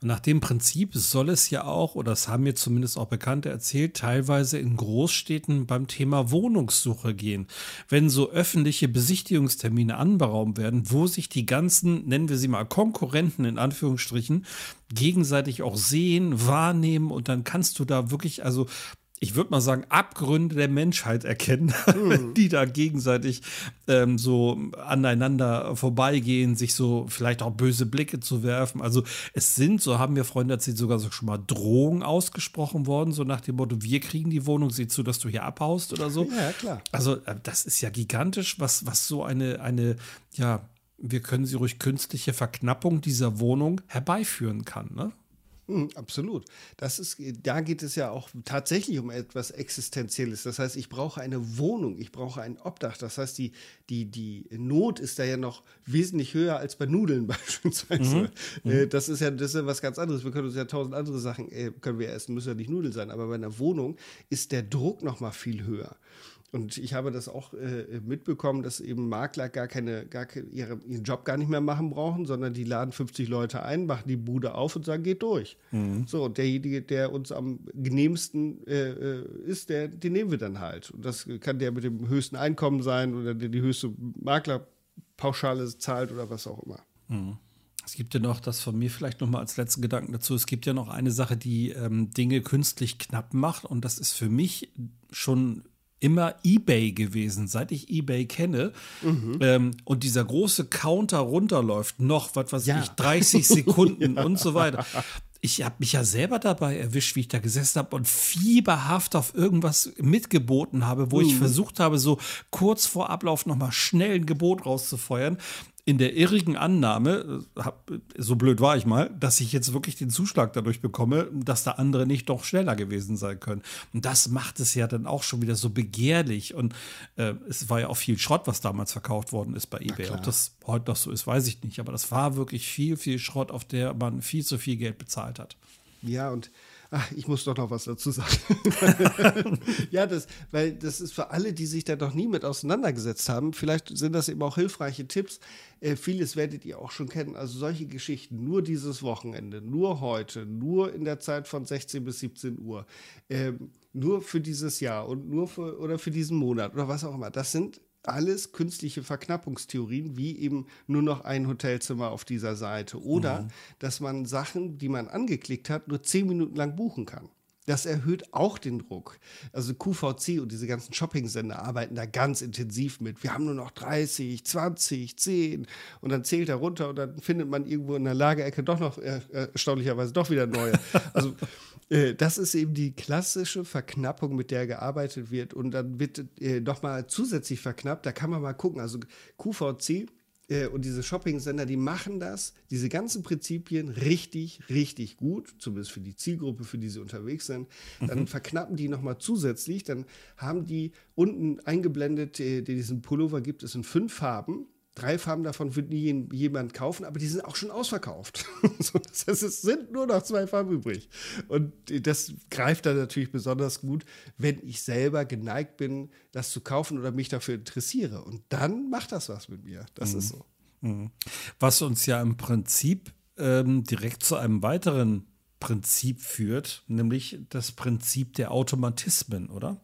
Und nach dem Prinzip soll es ja auch, oder das haben mir zumindest auch Bekannte erzählt, teilweise in Großstädten beim Thema Wohnungssuche gehen. Wenn so öffentliche Besichtigungstermine anberaumt werden, wo sich die ganzen, nennen wir sie mal Konkurrenten in Anführungsstrichen, gegenseitig auch sehen, wahrnehmen und dann kannst du da wirklich, also ich würde mal sagen, Abgründe der Menschheit erkennen, [LAUGHS] mhm. die da gegenseitig ähm, so aneinander vorbeigehen, sich so vielleicht auch böse Blicke zu werfen. Also es sind, so haben mir Freunde erzählt, sogar so schon mal Drohungen ausgesprochen worden, so nach dem Motto, wir kriegen die Wohnung, sieh zu, dass du hier abhaust oder so. Ja, klar. Also äh, das ist ja gigantisch, was, was so eine, eine, ja, wir können sie ruhig künstliche Verknappung dieser Wohnung herbeiführen kann, ne? Mhm, absolut. Das ist, da geht es ja auch tatsächlich um etwas Existenzielles. Das heißt, ich brauche eine Wohnung, ich brauche ein Obdach. Das heißt, die, die, die Not ist da ja noch wesentlich höher als bei Nudeln [LAUGHS] beispielsweise. Mhm. Äh, das ist ja das ist ja was ganz anderes. Wir können uns ja tausend andere Sachen äh, können wir essen, müssen ja nicht Nudeln sein. Aber bei einer Wohnung ist der Druck noch mal viel höher. Und ich habe das auch äh, mitbekommen, dass eben Makler gar keine, gar keine, ihre, ihren Job gar nicht mehr machen brauchen, sondern die laden 50 Leute ein, machen die Bude auf und sagen, geht durch. Mhm. So, und derjenige, der uns am genehmsten äh, äh, ist, der, den nehmen wir dann halt. Und das kann der mit dem höchsten Einkommen sein oder der die höchste Maklerpauschale zahlt oder was auch immer. Mhm. Es gibt ja noch, das von mir vielleicht noch mal als letzten Gedanken dazu, es gibt ja noch eine Sache, die ähm, Dinge künstlich knapp macht und das ist für mich schon immer eBay gewesen, seit ich eBay kenne. Mhm. Ähm, und dieser große Counter runterläuft, noch, was weiß ja. ich, 30 [LAUGHS] Sekunden ja. und so weiter. Ich habe mich ja selber dabei erwischt, wie ich da gesessen habe und fieberhaft auf irgendwas mitgeboten habe, wo mhm. ich versucht habe, so kurz vor Ablauf nochmal schnell ein Gebot rauszufeuern in der irrigen Annahme, äh, so blöd war ich mal, dass ich jetzt wirklich den Zuschlag dadurch bekomme, dass da andere nicht doch schneller gewesen sein können. Und das macht es ja dann auch schon wieder so begehrlich. Und äh, es war ja auch viel Schrott, was damals verkauft worden ist bei eBay. Ob das heute noch so ist, weiß ich nicht. Aber das war wirklich viel, viel Schrott, auf der man viel zu viel Geld bezahlt hat. Ja, und Ach, ich muss doch noch was dazu sagen. [LAUGHS] ja, das, weil das ist für alle, die sich da noch nie mit auseinandergesetzt haben, vielleicht sind das eben auch hilfreiche Tipps. Äh, vieles werdet ihr auch schon kennen. Also solche Geschichten, nur dieses Wochenende, nur heute, nur in der Zeit von 16 bis 17 Uhr, äh, nur für dieses Jahr und nur für oder für diesen Monat oder was auch immer. Das sind alles künstliche Verknappungstheorien, wie eben nur noch ein Hotelzimmer auf dieser Seite. Oder mhm. dass man Sachen, die man angeklickt hat, nur zehn Minuten lang buchen kann. Das erhöht auch den Druck. Also QVC und diese ganzen Shopping-Sender arbeiten da ganz intensiv mit. Wir haben nur noch 30, 20, 10 und dann zählt er runter und dann findet man irgendwo in der Lagerecke doch noch äh, erstaunlicherweise doch wieder neue. [LAUGHS] Also äh, das ist eben die klassische Verknappung, mit der gearbeitet wird. Und dann wird äh, nochmal zusätzlich verknappt. Da kann man mal gucken. Also QVC äh, und diese Shopping-Sender, die machen das, diese ganzen Prinzipien richtig, richtig gut, zumindest für die Zielgruppe, für die sie unterwegs sind. Dann mhm. verknappen die nochmal zusätzlich. Dann haben die unten eingeblendet, äh, diesen Pullover gibt es in fünf Farben. Drei Farben davon wird nie jemand kaufen, aber die sind auch schon ausverkauft. [LAUGHS] das heißt, es sind nur noch zwei Farben übrig. Und das greift dann natürlich besonders gut, wenn ich selber geneigt bin, das zu kaufen oder mich dafür interessiere. Und dann macht das was mit mir. Das mhm. ist so. Mhm. Was uns ja im Prinzip ähm, direkt zu einem weiteren Prinzip führt, nämlich das Prinzip der Automatismen, oder?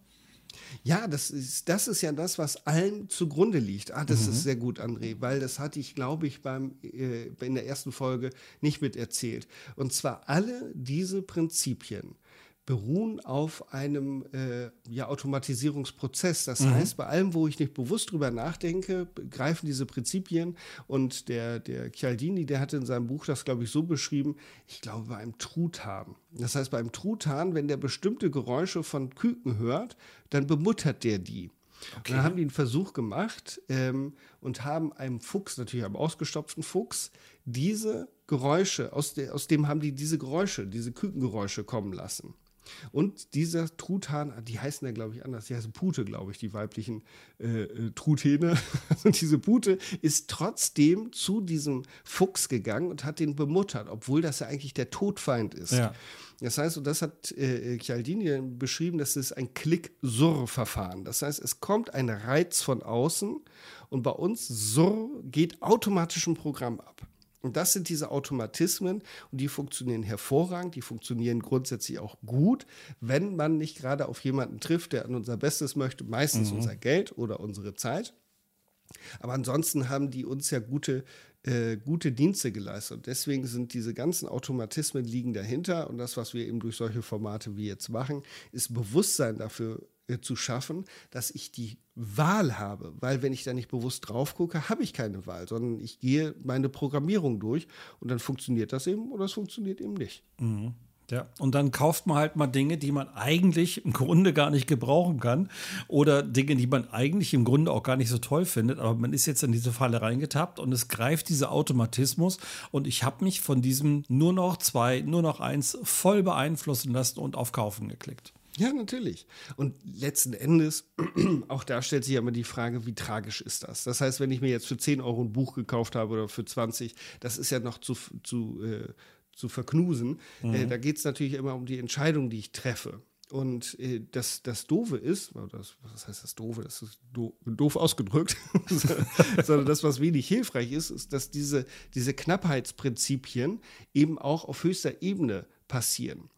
Ja, das ist, das ist ja das, was allen zugrunde liegt. Ah, das mhm. ist sehr gut, André, weil das hatte ich, glaube ich, beim, äh, in der ersten Folge nicht mit erzählt. Und zwar alle diese Prinzipien beruhen auf einem äh, ja, Automatisierungsprozess. Das mhm. heißt, bei allem, wo ich nicht bewusst drüber nachdenke, greifen diese Prinzipien. Und der, der Chialdini, der hatte in seinem Buch das, glaube ich, so beschrieben, ich glaube, bei einem Truthahn. Das heißt, beim Truthahn, wenn der bestimmte Geräusche von Küken hört, dann bemuttert der die. Okay. dann haben die einen Versuch gemacht ähm, und haben einem Fuchs, natürlich einem ausgestopften Fuchs, diese Geräusche, aus, de, aus dem haben die diese Geräusche, diese Kükengeräusche kommen lassen. Und dieser Truthahn, die heißen ja, glaube ich, anders. Die heißen Pute, glaube ich, die weiblichen äh, äh Truthähne. Und [LAUGHS] diese Pute ist trotzdem zu diesem Fuchs gegangen und hat den bemuttert, obwohl das ja eigentlich der Todfeind ist. Ja. Das heißt, und das hat äh, Chialdini beschrieben, das ist ein Klick-Surr-Verfahren. Das heißt, es kommt ein Reiz von außen und bei uns Surr geht automatisch ein Programm ab. Und das sind diese Automatismen und die funktionieren hervorragend, die funktionieren grundsätzlich auch gut, wenn man nicht gerade auf jemanden trifft, der an unser Bestes möchte, meistens mhm. unser Geld oder unsere Zeit. Aber ansonsten haben die uns ja gute, äh, gute Dienste geleistet. Und deswegen sind diese ganzen Automatismen liegen dahinter. Und das, was wir eben durch solche Formate wie jetzt machen, ist Bewusstsein dafür äh, zu schaffen, dass ich die Wahl habe. Weil wenn ich da nicht bewusst drauf gucke, habe ich keine Wahl, sondern ich gehe meine Programmierung durch und dann funktioniert das eben oder es funktioniert eben nicht. Mhm. Ja, und dann kauft man halt mal Dinge, die man eigentlich im Grunde gar nicht gebrauchen kann oder Dinge, die man eigentlich im Grunde auch gar nicht so toll findet, aber man ist jetzt in diese Falle reingetappt und es greift dieser Automatismus und ich habe mich von diesem nur noch zwei, nur noch eins voll beeinflussen lassen und auf Kaufen geklickt. Ja, natürlich. Und letzten Endes, [CLEARS THROAT] auch da stellt sich ja immer die Frage, wie tragisch ist das? Das heißt, wenn ich mir jetzt für 10 Euro ein Buch gekauft habe oder für 20, das ist ja noch zu, zu, äh, zu verknusen. Äh, mhm. Äh, da geht es natürlich immer um die Entscheidung, die ich treffe. und äh, das, das Doofe ist, das, was heißt das Doofe? Das ist do, doof ausgedrückt, [LAUGHS] sondern das, was wenig hilfreich ist, ist, dass diese, diese Knappheitsprinzipien eben auch auf höchster Ebene passieren.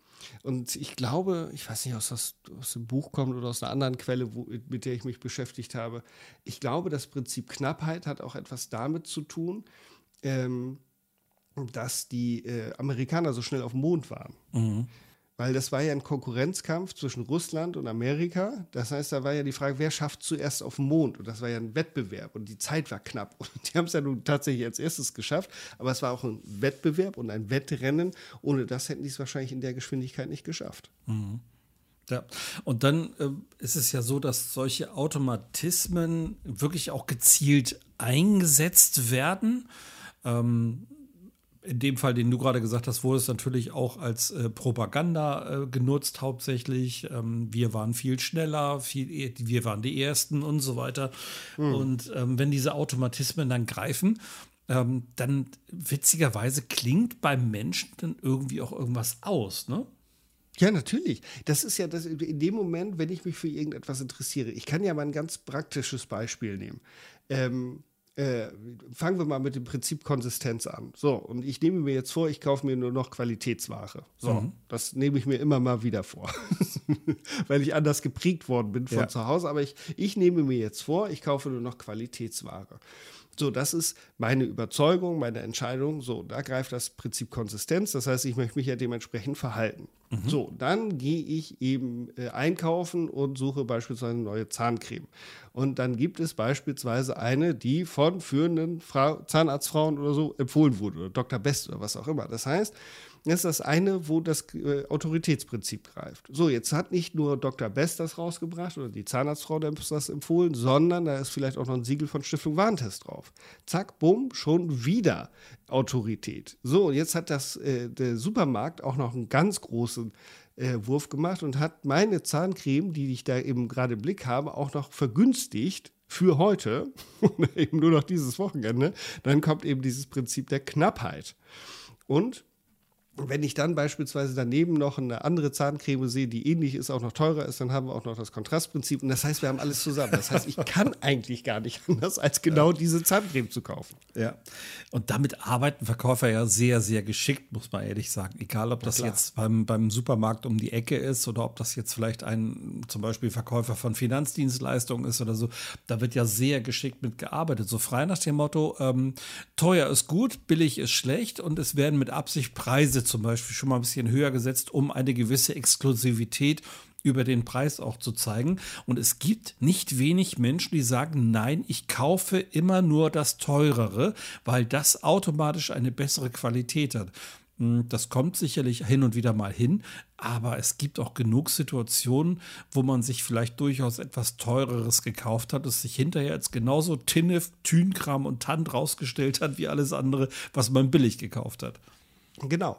Und ich glaube, ich weiß nicht, ob das aus dem Buch kommt oder aus einer anderen Quelle, wo, mit der ich mich beschäftigt habe. Ich glaube, das Prinzip Knappheit hat auch etwas damit zu tun, ähm, dass die äh, Amerikaner so schnell auf dem Mond waren. Mhm. Weil das war ja ein Konkurrenzkampf zwischen Russland und Amerika. Das heißt, da war ja die Frage, wer schafft zuerst auf den Mond? Und das war ja ein Wettbewerb und die Zeit war knapp. [LAUGHS] Und die haben es ja nun tatsächlich als erstes geschafft. Aber es war auch ein Wettbewerb und ein Wettrennen. Ohne das hätten die es wahrscheinlich in der Geschwindigkeit nicht geschafft. Mhm. Ja, und dann äh, ist es ja so, dass solche Automatismen wirklich auch gezielt eingesetzt werden. Ähm, in dem Fall, den du gerade gesagt hast, wurde es natürlich auch als äh, Propaganda äh, genutzt, hauptsächlich. Ähm, wir waren viel schneller, viel, e, wir waren die Ersten und so weiter. Mhm. Und ähm, wenn diese Automatismen dann greifen, ähm, dann witzigerweise klingt beim Menschen dann irgendwie auch irgendwas aus, ne? Ja, natürlich. Das ist ja das, in dem Moment, wenn ich mich für irgendetwas interessiere. Ich kann ja mal ein ganz praktisches Beispiel nehmen. Ähm, äh, fangen wir mal mit dem Prinzip Konsistenz an. So, und ich nehme mir jetzt vor, ich kaufe mir nur noch Qualitätsware. So, mhm. das nehme ich mir immer mal wieder vor, [LAUGHS] weil ich anders geprägt worden bin von ja. zu Hause. Aber ich, ich nehme mir jetzt vor, ich kaufe nur noch Qualitätsware. So, das ist meine Überzeugung, meine Entscheidung. So, da greift das Prinzip Konsistenz. Das heißt, ich möchte mich ja dementsprechend verhalten. Mhm. So, dann gehe ich eben äh, einkaufen und suche beispielsweise eine neue Zahncreme. Und dann gibt es beispielsweise eine, die von führenden Frau, Zahnarztfrauen oder so empfohlen wurde oder Dr. Best oder was auch immer. Das heißt, das ist das eine, wo das äh, Autoritätsprinzip greift. So, jetzt hat nicht nur Dr. Best das rausgebracht oder die Zahnarztfrau das empfohlen, sondern da ist vielleicht auch noch ein Siegel von Stiftung Warentest drauf. Zack, bumm, schon wieder Autorität. So, jetzt hat das äh, der Supermarkt auch noch einen ganz großen äh, Wurf gemacht und hat meine Zahncreme, die ich da eben gerade im Blick habe, auch noch vergünstigt für heute [LAUGHS] und eben nur noch dieses Wochenende. Dann kommt eben dieses Prinzip der Knappheit. Und wenn ich dann beispielsweise daneben noch eine andere Zahncreme sehe, die ähnlich ist, auch noch teurer ist, dann haben wir auch noch das Kontrastprinzip. Und das heißt, wir haben alles zusammen. Das heißt, ich kann eigentlich gar nicht anders, als genau diese Zahncreme zu kaufen. Ja. Und damit arbeiten Verkäufer ja sehr, sehr geschickt, muss man ehrlich sagen. Egal, ob das jetzt beim, beim Supermarkt um die Ecke ist oder ob das jetzt vielleicht ein zum Beispiel Verkäufer von Finanzdienstleistungen ist oder so. Da wird ja sehr geschickt mit gearbeitet. So frei nach dem Motto, ähm, teuer ist gut, billig ist schlecht und es werden mit Absicht Preise zum Beispiel schon mal ein bisschen höher gesetzt, um eine gewisse Exklusivität über den Preis auch zu zeigen. Und es gibt nicht wenig Menschen, die sagen, nein, ich kaufe immer nur das teurere, weil das automatisch eine bessere Qualität hat. Hm, das kommt sicherlich hin und wieder mal hin, aber es gibt auch genug Situationen, wo man sich vielleicht durchaus etwas Teureres gekauft hat, es sich hinterher als genauso Tinnef, Tünkram und Tant rausgestellt hat wie alles andere, was man billig gekauft hat. Genau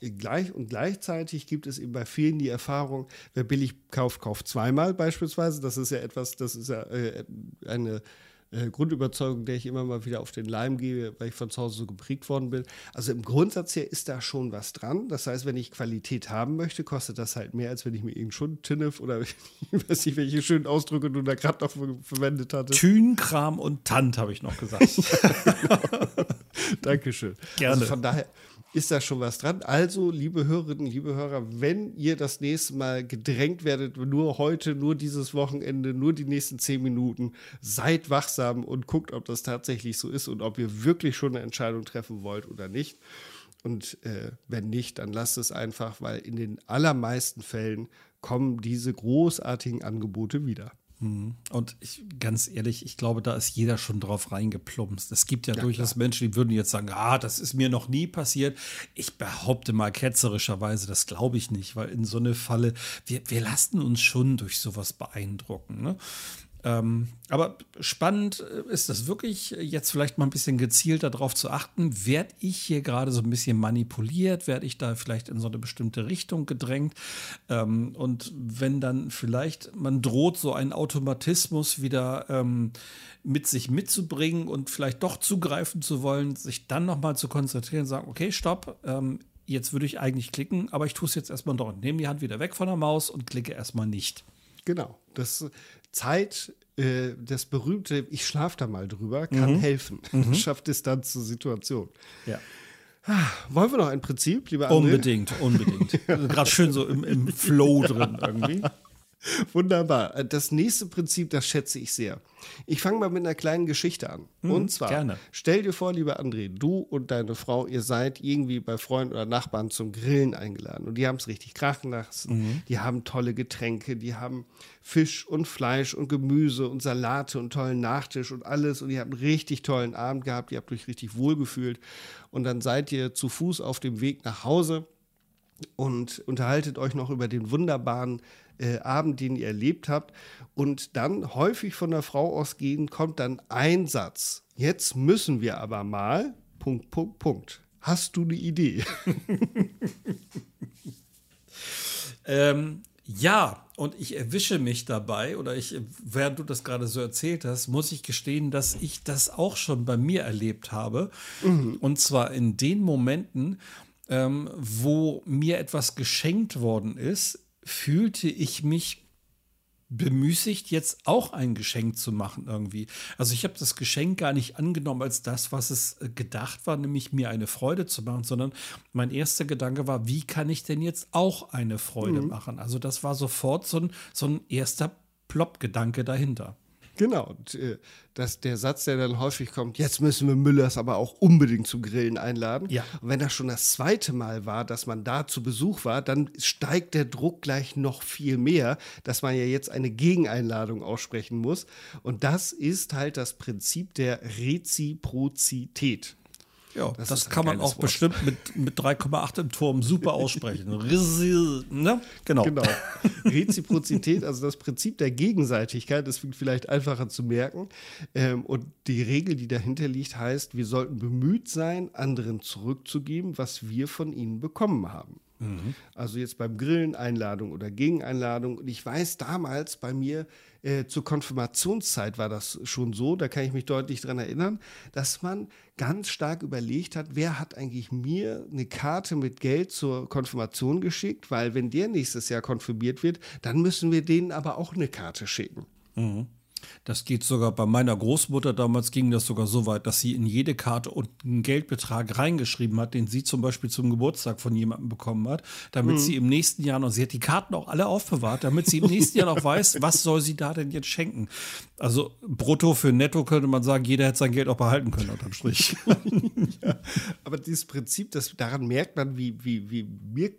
gleich und gleichzeitig gibt es eben bei vielen die Erfahrung, wer billig kauft, kauft zweimal beispielsweise. Das ist ja etwas, das ist ja äh, eine äh, Grundüberzeugung, der ich immer mal wieder auf den Leim gebe, weil ich von zu Hause so geprägt worden bin. Also im Grundsatz her ist da schon was dran. Das heißt, wenn ich Qualität haben möchte, kostet das halt mehr, als wenn ich mir irgendeinen schon Tinnef oder [LAUGHS] ich weiß nicht, welche schönen Ausdrücke du da gerade noch verwendet hattest. Thünkram und Tant, habe ich noch gesagt. [LAUGHS] [LAUGHS] Dankeschön. Gerne. Also von daher, ist da schon was dran. Also, liebe Hörerinnen, liebe Hörer, wenn ihr das nächste Mal gedrängt werdet, nur heute, nur dieses Wochenende, nur die nächsten zehn Minuten, seid wachsam und guckt, ob das tatsächlich so ist und ob ihr wirklich schon eine Entscheidung treffen wollt oder nicht. Und äh, wenn nicht, dann lasst es einfach, weil in den allermeisten Fällen kommen diese großartigen Angebote wieder. Mhm. Und ich, ganz ehrlich, ich glaube, da ist jeder schon drauf reingeplumpst. Es gibt ja, ja durchaus klar. Menschen, die würden jetzt sagen, ah, das ist mir noch nie passiert. Ich behaupte mal ketzerischerweise, das glaube ich nicht, weil in so eine Falle, wir, wir lassen uns schon durch sowas beeindrucken. Ne? Ähm, aber spannend äh, ist das wirklich, jetzt vielleicht mal ein bisschen gezielter darauf zu achten, werde ich hier gerade so ein bisschen manipuliert, werde ich da vielleicht in so eine bestimmte Richtung gedrängt ähm, und wenn dann vielleicht man droht, so einen Automatismus wieder ähm, mit sich mitzubringen und vielleicht doch zugreifen zu wollen, sich dann nochmal zu konzentrieren und sagen, okay, stopp, ähm, jetzt würde ich eigentlich klicken, aber ich tue es jetzt erstmal doch. Nehme die Hand wieder weg von der Maus und klicke erstmal nicht. Genau. Das Zeit, äh, das berühmte, ich schlafe da mal drüber, kann mhm. helfen. [LAUGHS] Mhm. Schafft Distanz zur Situation. Ja. Ah, wollen wir noch ein Prinzip, lieber André? Unbedingt, unbedingt. [LAUGHS] Gerade schön so im, im Flow drin irgendwie. [LAUGHS] Wunderbar. Äh, das nächste Prinzip, das schätze ich sehr. Ich fange mal mit einer kleinen Geschichte an. Mhm, und zwar, gerne. stell dir vor, lieber André, du und deine Frau, ihr seid irgendwie bei Freunden oder Nachbarn zum Grillen eingeladen. Und die haben es richtig krachen lassen. Mhm. Die haben tolle Getränke, die haben Fisch und Fleisch und Gemüse und Salate und tollen Nachtisch und alles. Und ihr habt einen richtig tollen Abend gehabt, ihr habt euch richtig wohlgefühlt. Und dann seid ihr zu Fuß auf dem Weg nach Hause und unterhaltet euch noch über den wunderbaren äh, Abend, den ihr erlebt habt. Und dann häufig von der Frau ausgehend kommt dann ein Satz. Jetzt müssen wir aber mal. Punkt, Punkt, Punkt. Hast du eine Idee? [LAUGHS] ähm, ja, und ich erwische mich dabei, oder ich, während du das gerade so erzählt hast, muss ich gestehen, dass ich das auch schon bei mir erlebt habe. Mhm. Und zwar in den Momenten, ähm, wo mir etwas geschenkt worden ist, fühlte ich mich bemüßigt, jetzt auch ein Geschenk zu machen irgendwie. Also ich habe das Geschenk gar nicht angenommen als das, was es äh, gedacht war, nämlich mir eine Freude zu machen, sondern mein erster Gedanke war, wie kann ich denn jetzt auch eine Freude mhm. machen? Also das war sofort so ein, so ein erster Plopp-Gedanke dahinter. Genau, und, äh, dass der Satz, der dann häufig kommt, jetzt müssen wir Müllers aber auch unbedingt zum Grillen einladen. Ja. Und wenn das schon das zweite Mal war, dass man da zu Besuch war, dann steigt der Druck gleich noch viel mehr, dass man ja jetzt eine Gegeneinladung aussprechen muss. Und das ist halt das Prinzip der Reziprozität. Ja, das, das kann man auch Wort. bestimmt mit, mit 3,8 im Turm super aussprechen. [LAUGHS] ne? Genau. genau. [LAUGHS] Reziprozität, also das Prinzip der Gegenseitigkeit, das ist vielleicht einfacher zu merken. Ähm, und die Regel, die dahinter liegt, heißt, wir sollten bemüht sein, anderen zurückzugeben, was wir von ihnen bekommen haben. Mhm. Also jetzt beim Grillen Einladung oder Gegeneinladung. Und ich weiß damals bei mir äh, zur Konfirmationszeit war das schon so, da kann ich mich deutlich daran erinnern, dass man ganz stark überlegt hat, wer hat eigentlich mir eine Karte mit Geld zur Konfirmation geschickt, weil wenn der nächstes Jahr konfirmiert wird, dann müssen wir denen aber auch eine Karte schicken. Mhm. Das geht sogar bei meiner Großmutter damals ging das sogar so weit, dass sie in jede Karte einen Geldbetrag reingeschrieben hat, den sie zum Beispiel zum Geburtstag von jemandem bekommen hat, damit mhm. sie im nächsten Jahr noch, sie hat die Karten auch alle aufbewahrt, damit sie im nächsten Jahr noch weiß, was soll sie da denn jetzt schenken. Also brutto für netto könnte man sagen, jeder hätte sein Geld auch behalten können unterm Strich. [LAUGHS] ja, aber dieses Prinzip, das, daran merkt man, wie, wie, wie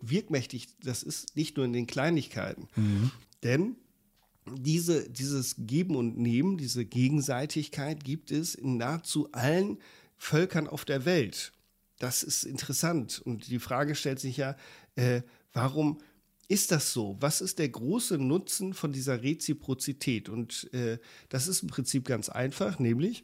wirkmächtig das ist, nicht nur in den Kleinigkeiten. Mhm. Denn diese, dieses Geben und Nehmen, diese Gegenseitigkeit gibt es in nahezu allen Völkern auf der Welt. Das ist interessant. Und die Frage stellt sich ja, äh, warum ist das so? Was ist der große Nutzen von dieser Reziprozität? Und äh, das ist im Prinzip ganz einfach, nämlich,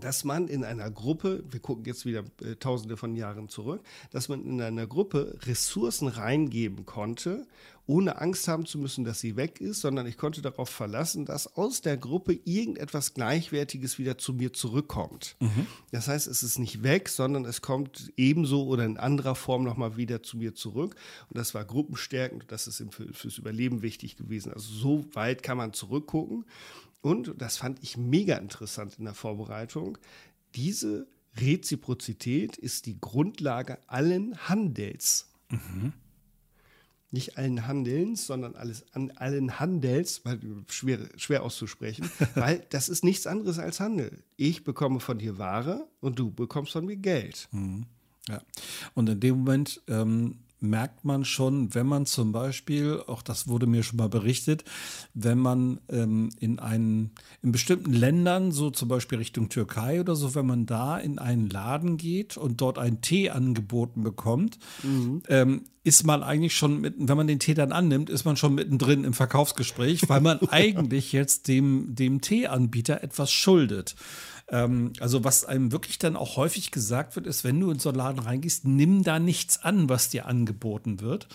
dass man in einer Gruppe, wir gucken jetzt wieder äh, tausende von Jahren zurück, dass man in einer Gruppe Ressourcen reingeben konnte, ohne Angst haben zu müssen, dass sie weg ist, sondern ich konnte darauf verlassen, dass aus der Gruppe irgendetwas Gleichwertiges wieder zu mir zurückkommt. Mhm. Das heißt, es ist nicht weg, sondern es kommt ebenso oder in anderer Form nochmal wieder zu mir zurück. Und das war gruppenstärkend das ist für, fürs Überleben wichtig gewesen. Also so weit kann man zurückgucken. Und das fand ich mega interessant in der Vorbereitung. Diese Reziprozität ist die Grundlage allen Handels. Mhm. Nicht allen Handelns, sondern alles an allen Handels, weil schwer, schwer auszusprechen, [LAUGHS] weil das ist nichts anderes als Handel. Ich bekomme von dir Ware und du bekommst von mir Geld. Mhm. Ja. Und in dem Moment ähm, merkt man schon, wenn man zum Beispiel, auch das wurde mir schon mal berichtet, wenn man ähm, in einen, in bestimmten Ländern, so zum Beispiel Richtung Türkei oder so, wenn man da in einen Laden geht und dort einen Tee angeboten bekommt, mhm. ähm, ist man eigentlich schon, mit, wenn man den Tee dann annimmt, ist man schon mittendrin im Verkaufsgespräch, weil man [LAUGHS] eigentlich jetzt dem, dem Teeanbieter etwas schuldet. Ähm, also was einem wirklich dann auch häufig gesagt wird, ist, wenn du in so einen Laden reingehst, nimm da nichts an, was dir angeboten wird.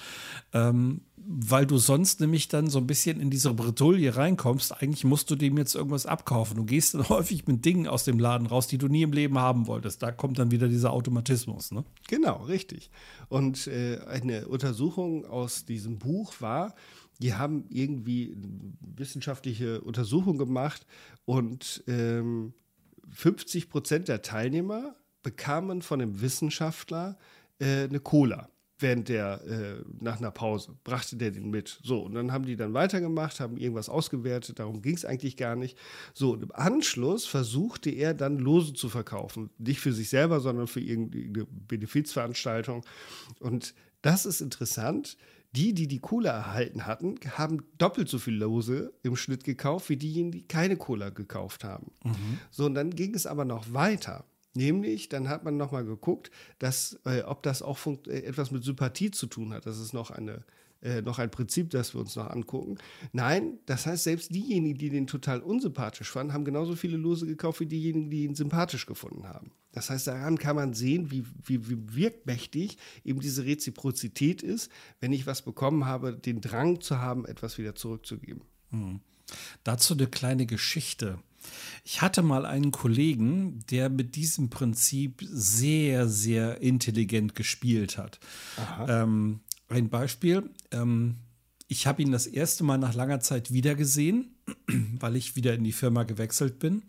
Ähm, weil du sonst nämlich dann so ein bisschen in diese Bretouille reinkommst. Eigentlich musst du dem jetzt irgendwas abkaufen. Du gehst dann [LAUGHS] häufig mit Dingen aus dem Laden raus, die du nie im Leben haben wolltest. Da kommt dann wieder dieser Automatismus. Ne? Genau, richtig. Und äh, eine Untersuchung aus diesem Buch war, die haben irgendwie wissenschaftliche Untersuchung gemacht und ähm, 50 Prozent der Teilnehmer bekamen von dem Wissenschaftler äh, eine Cola während der, äh, nach einer Pause, brachte der den mit. So, und dann haben die dann weitergemacht, haben irgendwas ausgewertet, darum ging es eigentlich gar nicht. So, und im Anschluss versuchte er dann Lose zu verkaufen. Nicht für sich selber, sondern für irgendeine Benefizveranstaltung. Und das ist interessant. Die, die die Cola erhalten hatten, haben doppelt so viel Lose im Schnitt gekauft, wie diejenigen, die keine Cola gekauft haben. Mhm. So, und dann ging es aber noch weiter. Nämlich, dann hat man nochmal geguckt, dass, äh, ob das auch äh, etwas mit Sympathie zu tun hat. Das ist noch, eine, äh, noch ein Prinzip, das wir uns noch angucken. Nein, das heißt, selbst diejenigen, die den total unsympathisch fanden, haben genauso viele Lose gekauft wie diejenigen, die ihn sympathisch gefunden haben. Das heißt, daran kann man sehen, wie, wie, wie wirkmächtig eben diese Reziprozität ist, wenn ich was bekommen habe, den Drang zu haben, etwas wieder zurückzugeben. Hm. Dazu eine kleine Geschichte. Ich hatte mal einen Kollegen, der mit diesem Prinzip sehr, sehr intelligent gespielt hat. Ähm, ein Beispiel. Ähm, ich habe ihn das erste Mal nach langer Zeit wiedergesehen, [CLEARS THROAT] weil ich wieder in die Firma gewechselt bin.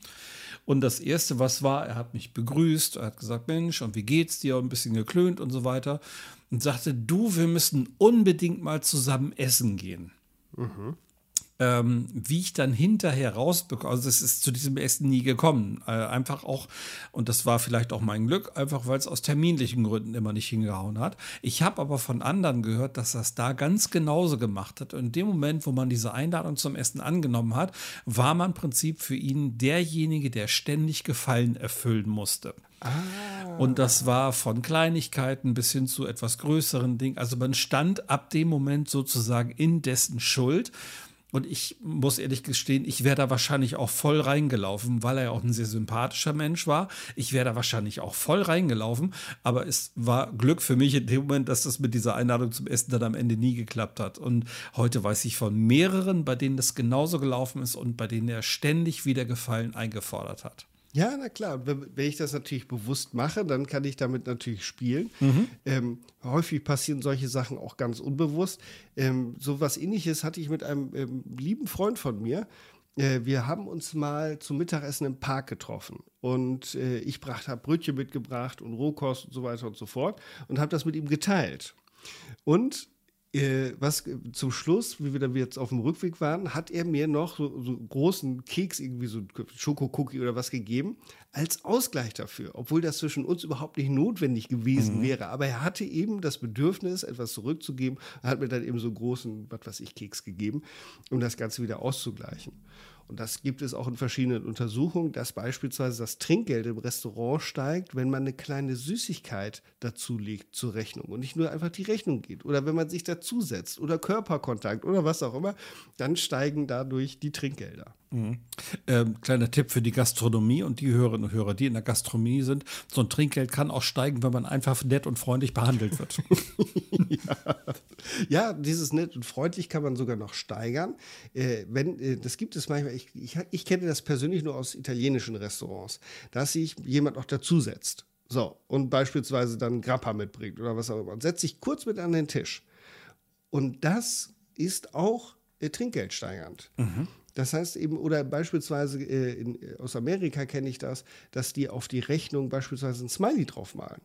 Und das erste, was war, er hat mich begrüßt, er hat gesagt, Mensch, und wie geht's dir? Ein bisschen geklönt und so weiter. Und sagte, du, wir müssen unbedingt mal zusammen essen gehen. Mhm ähm, wie ich dann hinterher rausbekomme, also es ist zu diesem Essen nie gekommen. Äh, einfach auch, und das war vielleicht auch mein Glück, einfach weil es aus terminlichen Gründen immer nicht hingehauen hat. Ich habe aber von anderen gehört, dass das da ganz genauso gemacht hat. Und in dem Moment, wo man diese Einladung zum Essen angenommen hat, war man im Prinzip für ihn derjenige, der ständig Gefallen erfüllen musste. Ah. Und das war von Kleinigkeiten bis hin zu etwas größeren Dingen. Also man stand ab dem Moment sozusagen in dessen Schuld. Und ich muss ehrlich gestehen, ich wäre da wahrscheinlich auch voll reingelaufen, weil er ja auch ein sehr sympathischer Mensch war. Ich wäre da wahrscheinlich auch voll reingelaufen. Aber es war Glück für mich in dem Moment, dass das mit dieser Einladung zum Essen dann am Ende nie geklappt hat. Und heute weiß ich von mehreren, bei denen das genauso gelaufen ist und bei denen er ständig wieder Gefallen eingefordert hat. Ja, na klar. Wenn, wenn, ich das natürlich bewusst mache, dann kann ich damit natürlich spielen. Mhm. Ähm, häufig passieren solche Sachen auch ganz unbewusst. Ähm, so was ähnliches hatte ich mit einem ähm, lieben Freund von mir. Äh, wir haben uns mal zum Mittagessen im Park getroffen. Und äh, ich habe Brötchen mitgebracht und Rohkost und so weiter und so fort und habe das mit ihm geteilt. Und äh, was äh, zum Schluss, wie wir dann jetzt auf dem Rückweg waren, hat er mir noch so, so großen Keks, irgendwie so Schokokookie oder was gegeben, als Ausgleich dafür, obwohl das zwischen uns überhaupt nicht notwendig gewesen mhm. wäre. Aber er hatte eben das Bedürfnis, etwas zurückzugeben, hat mir dann eben so großen, was weiß ich, Keks gegeben, um das Ganze wieder auszugleichen. Und das gibt es auch in verschiedenen Untersuchungen, dass beispielsweise das Trinkgeld im Restaurant steigt, wenn man eine kleine Süßigkeit dazu legt zur Rechnung und nicht nur einfach die Rechnung geht. Oder wenn man sich dazusetzt oder Körperkontakt oder was auch immer, dann steigen dadurch die Trinkgelder. Mhm. Ähm, kleiner Tipp für die Gastronomie und die Hörerinnen und Hörer, die in der Gastronomie sind. So ein Trinkgeld kann auch steigen, wenn man einfach nett und freundlich behandelt wird. [LAUGHS] ja. ja. dieses nett und freundlich kann man sogar noch steigern. Äh, wenn, äh, das gibt es manchmal, ich, ich, ich kenne das persönlich nur aus italienischen Restaurants, dass sich jemand auch dazusetzt. So, und beispielsweise dann Grappa mitbringt oder was auch immer. Und setzt sich kurz mit an den Tisch. Und das ist auch äh, trinkgeldsteigernd. Mhm. Das heißt eben, oder beispielsweise äh, in, aus Amerika kenne ich das, dass die auf die Rechnung beispielsweise ein Smiley draufmalen.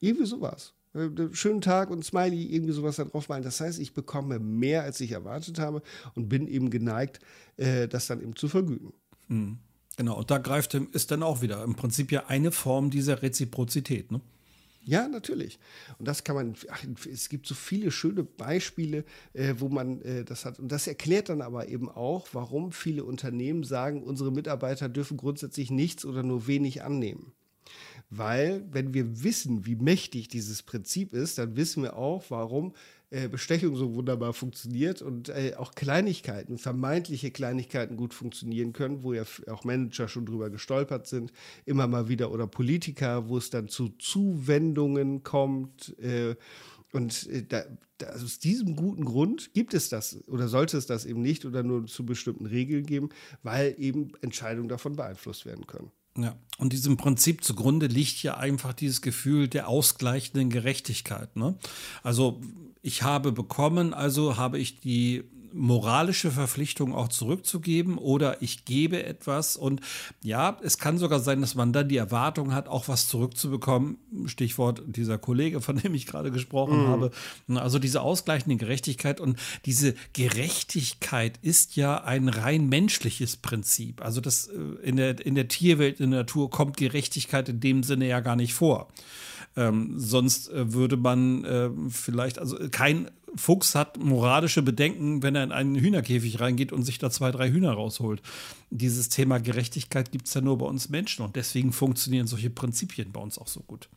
Irgendwie sowas. Äh, schönen Tag und Smiley, irgendwie sowas da draufmalen. Das heißt, ich bekomme mehr, als ich erwartet habe und bin eben geneigt, äh, das dann eben zu vergüten. Mhm. Genau, und da greift ist dann auch wieder im Prinzip ja eine Form dieser Reziprozität. Ne? Ja, natürlich. Und das kann man, ach, es gibt so viele schöne Beispiele, äh, wo man äh, das hat. Und das erklärt dann aber eben auch, warum viele Unternehmen sagen, unsere Mitarbeiter dürfen grundsätzlich nichts oder nur wenig annehmen. Weil, wenn wir wissen, wie mächtig dieses Prinzip ist, dann wissen wir auch, warum Bestechung so wunderbar funktioniert und äh, auch Kleinigkeiten, vermeintliche Kleinigkeiten gut funktionieren können, wo ja auch Manager schon drüber gestolpert sind, immer mal wieder oder Politiker, wo es dann zu Zuwendungen kommt. Äh, und äh, da, da, aus diesem guten Grund gibt es das oder sollte es das eben nicht oder nur zu bestimmten Regeln geben, weil eben Entscheidungen davon beeinflusst werden können. Ja, und diesem Prinzip zugrunde liegt ja einfach dieses Gefühl der ausgleichenden Gerechtigkeit. Ne? Also ich habe bekommen, also habe ich die moralische Verpflichtung auch zurückzugeben oder ich gebe etwas und ja, es kann sogar sein, dass man dann die Erwartung hat, auch was zurückzubekommen. Stichwort dieser Kollege, von dem ich gerade gesprochen mm. habe. Also diese ausgleichende Gerechtigkeit und diese Gerechtigkeit ist ja ein rein menschliches Prinzip. Also das äh, in der, in der Tierwelt, in der Natur kommt Gerechtigkeit in dem Sinne ja gar nicht vor. Ähm, sonst äh, würde man äh, vielleicht, also kein Fuchs hat moralische Bedenken, wenn er in einen Hühnerkäfig reingeht und sich da zwei, drei Hühner rausholt. Dieses Thema Gerechtigkeit gibt es ja nur bei uns Menschen und deswegen funktionieren solche Prinzipien bei uns auch so gut.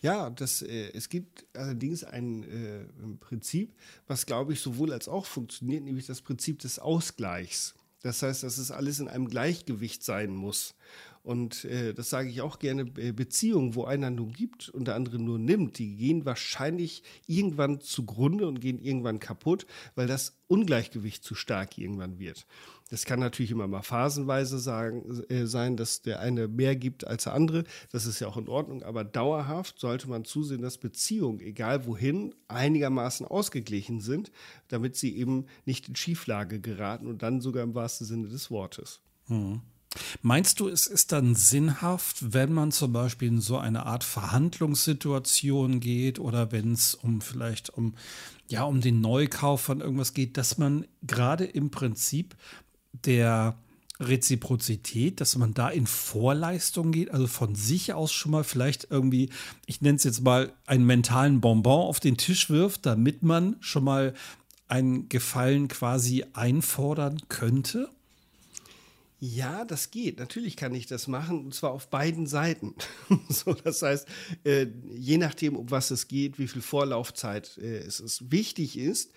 Ja, das, äh, es gibt allerdings ein, äh, ein Prinzip, was, glaube ich, sowohl als auch funktioniert, nämlich das Prinzip des Ausgleichs. Das heißt, dass es alles in einem Gleichgewicht sein muss. Und äh, das sage ich auch gerne, Beziehungen, wo einer nur gibt und der andere nur nimmt, die gehen wahrscheinlich irgendwann zugrunde und gehen irgendwann kaputt, weil das Ungleichgewicht zu stark irgendwann wird. Das kann natürlich immer mal phasenweise sagen, äh, sein, dass der eine mehr gibt als der andere. Das ist ja auch in Ordnung. Aber dauerhaft sollte man zusehen, dass Beziehungen, egal wohin, einigermaßen ausgeglichen sind, damit sie eben nicht in Schieflage geraten und dann sogar im wahrsten Sinne des Wortes. Mhm. Meinst du, es ist dann sinnhaft, wenn man zum Beispiel in so eine Art Verhandlungssituation geht oder wenn es um vielleicht um, ja, um den Neukauf von irgendwas geht, dass man gerade im Prinzip der Reziprozität, dass man da in Vorleistung geht, also von sich aus schon mal vielleicht irgendwie, ich nenne es jetzt mal, einen mentalen Bonbon auf den Tisch wirft, damit man schon mal einen Gefallen quasi einfordern könnte? Ja, das geht. Natürlich kann ich das machen, und zwar auf beiden Seiten. [LAUGHS] so, das heißt, äh, je nachdem, um was es geht, wie viel Vorlaufzeit äh, es ist. Wichtig ist,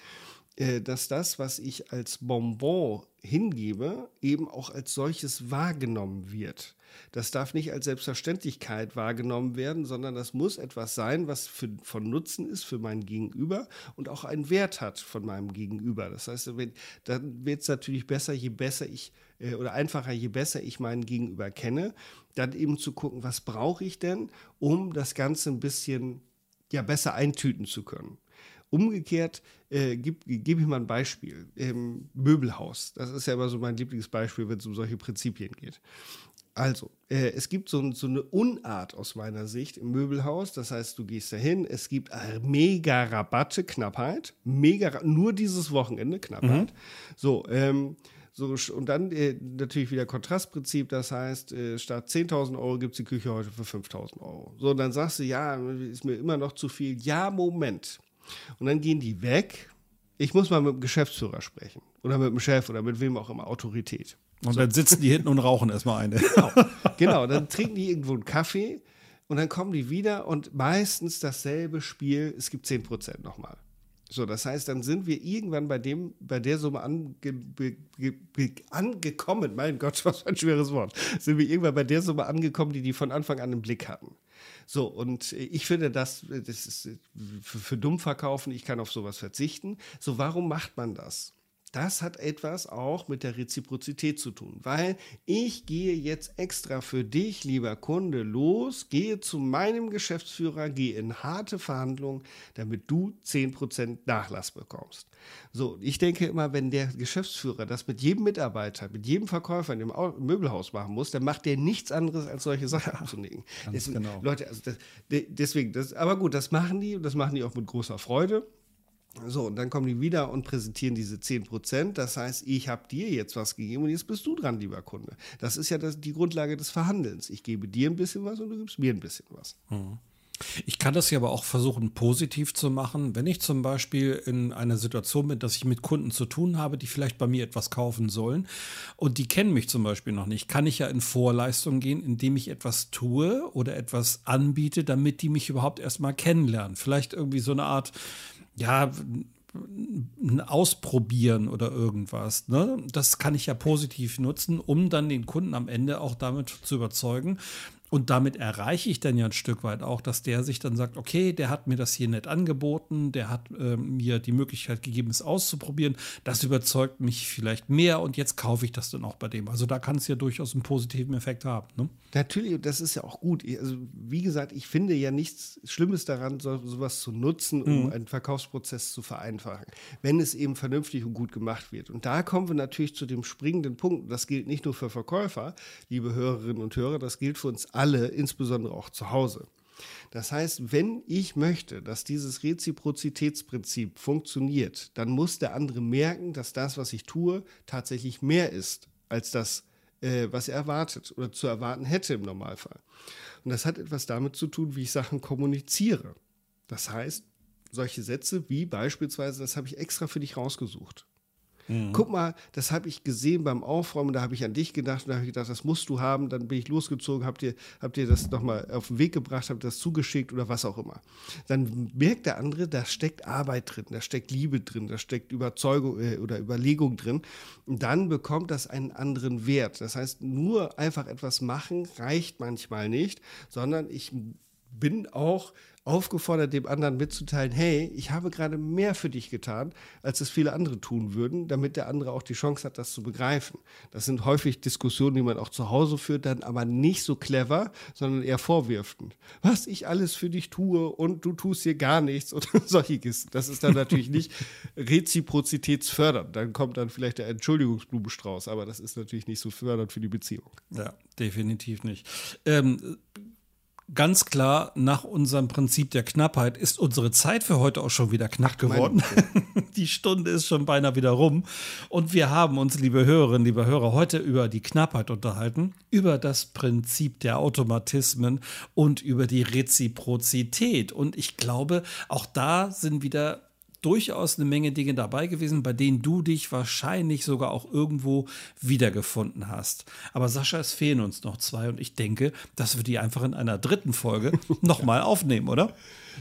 äh, dass das, was ich als Bonbon hingebe, eben auch als solches wahrgenommen wird. Das darf nicht als Selbstverständlichkeit wahrgenommen werden, sondern das muss etwas sein, was für, von Nutzen ist für mein Gegenüber und auch einen Wert hat von meinem Gegenüber. Das heißt, wenn, dann wird es natürlich besser, je besser ich äh, oder einfacher, je besser ich meinen Gegenüber kenne, dann eben zu gucken, was brauche ich denn, um das Ganze ein bisschen ja, besser eintüten zu können. Umgekehrt äh, gebe geb ich mal ein Beispiel. Im Möbelhaus, das ist ja immer so mein Lieblingsbeispiel, wenn es um solche Prinzipien geht. Also, äh, es gibt so, so, eine Unart aus meiner Sicht im Möbelhaus. Das heißt, du gehst dahin, es gibt mega Rabatte, Knappheit, mega, nur dieses Wochenende Knappheit. Mhm. So, ähm, so, und dann äh, natürlich wieder Kontrastprinzip, das heißt, äh, statt 10.000 Euro gibt es die Küche heute für 5.000 Euro. So, und dann sagst du, ja, ist mir immer noch zu viel. Ja, Moment. Und dann gehen die weg. Ich muss mal mit dem Geschäftsführer sprechen. Oder mit dem Chef oder mit wem auch immer, Autorität. Und so. dann sitzen die hinten und rauchen erstmal eine. Genau. genau, dann trinken die irgendwo einen Kaffee und dann kommen die wieder und meistens dasselbe Spiel, es gibt 10% nochmal. So, das heißt, dann sind wir irgendwann bei dem, bei der Summe ange, be, be, angekommen. Mein Gott, [LAUGHS] was für ein schweres Wort. Sind wir irgendwann bei der Summe angekommen, die die von Anfang an im Blick hatten. So, und ich finde das, das ist für, für dumm verkaufen, ich kann auf sowas verzichten. So, warum macht man das? Das hat etwas auch mit der Reziprozität zu tun, weil ich gehe jetzt extra für dich, lieber Kunde, los, gehe zu meinem Geschäftsführer, gehe in harte Verhandlungen, damit du 10% Nachlass bekommst. So, ich denke immer, wenn der Geschäftsführer das mit jedem Mitarbeiter, mit jedem Verkäufer in dem Möbelhaus machen muss, dann macht der nichts anderes, als solche Sachen abzunehmen. Deswegen, genau. Leute, also das, deswegen, das, aber gut, das machen die und das machen die auch mit großer Freude. So, und dann kommen die wieder und präsentieren diese 10%. Das heißt, ich habe dir jetzt was gegeben und jetzt bist du dran, lieber Kunde. Das ist ja das, die Grundlage des Verhandelns. Ich gebe dir ein bisschen was und du gibst mir ein bisschen was. Mhm. Ich kann das ja aber auch versuchen, positiv zu machen. Wenn ich zum Beispiel in einer Situation bin, dass ich mit Kunden zu tun habe, die vielleicht bei mir etwas kaufen sollen und die kennen mich zum Beispiel noch nicht, kann ich ja in Vorleistung gehen, indem ich etwas tue oder etwas anbiete, damit die mich überhaupt erstmal kennenlernen. Vielleicht irgendwie so eine Art ja, Ausprobieren oder irgendwas. Ne? Das kann ich ja positiv nutzen, um dann den Kunden am Ende auch damit zu überzeugen, und damit erreiche ich dann ja ein Stück weit auch, dass der sich dann sagt, okay, der hat mir das hier nett angeboten, der hat äh, mir die Möglichkeit gegeben, es auszuprobieren. Das überzeugt mich vielleicht mehr und jetzt kaufe ich das dann auch bei dem. Also da kann es ja durchaus einen positiven Effekt haben. Ne? Natürlich, das ist ja auch gut. Also wie gesagt, ich finde ja nichts Schlimmes daran, so, sowas zu nutzen, um mhm. einen Verkaufsprozess zu vereinfachen, wenn es eben vernünftig und gut gemacht wird. Und da kommen wir natürlich zu dem springenden Punkt. Das gilt nicht nur für Verkäufer, liebe Hörerinnen und Hörer, das gilt für uns alle, insbesondere auch zu Hause. Das heißt, wenn ich möchte, dass dieses Reziprozitätsprinzip funktioniert, dann muss der andere merken, dass das, was ich tue, tatsächlich mehr ist als das, äh, was er erwartet oder zu erwarten hätte im Normalfall. Und das hat etwas damit zu tun, wie ich Sachen kommuniziere. Das heißt, solche Sätze wie beispielsweise, das habe ich extra für dich rausgesucht. Mhm. Guck mal, das habe ich gesehen beim Aufräumen, da habe ich an dich gedacht und da habe ich gedacht, das musst du haben. Dann bin ich losgezogen, habt ihr, habt ihr das nochmal auf den Weg gebracht, habt das zugeschickt oder was auch immer. Dann merkt der andere, da steckt Arbeit drin, da steckt Liebe drin, da steckt Überzeugung äh, oder Überlegung drin. Und dann bekommt das einen anderen Wert. Das heißt, nur einfach etwas machen reicht manchmal nicht, sondern ich bin auch aufgefordert, dem anderen mitzuteilen, hey, ich habe gerade mehr für dich getan, als es viele andere tun würden, damit der andere auch die Chance hat, das zu begreifen. Das sind häufig Diskussionen, die man auch zu Hause führt, dann aber nicht so clever, sondern eher vorwirfend. Was ich alles für dich tue und du tust hier gar nichts oder [LAUGHS] solche Kisten. Das ist dann natürlich nicht reziprozitätsfördernd. Dann kommt dann vielleicht der Entschuldigungsblumenstrauß, aber das ist natürlich nicht so fördernd für die Beziehung. Ja, definitiv nicht. Ähm, ganz klar, nach unserem Prinzip der Knappheit ist unsere Zeit für heute auch schon wieder knapp geworden. [LAUGHS] die Stunde ist schon beinahe wieder rum. Und wir haben uns, liebe Hörerinnen, liebe Hörer, heute über die Knappheit unterhalten, über das Prinzip der Automatismen und über die Reziprozität. Und ich glaube, auch da sind wieder durchaus eine Menge Dinge dabei gewesen, bei denen du dich wahrscheinlich sogar auch irgendwo wiedergefunden hast. Aber Sascha, es fehlen uns noch zwei und ich denke, dass wir die einfach in einer dritten Folge [LAUGHS] nochmal aufnehmen, oder?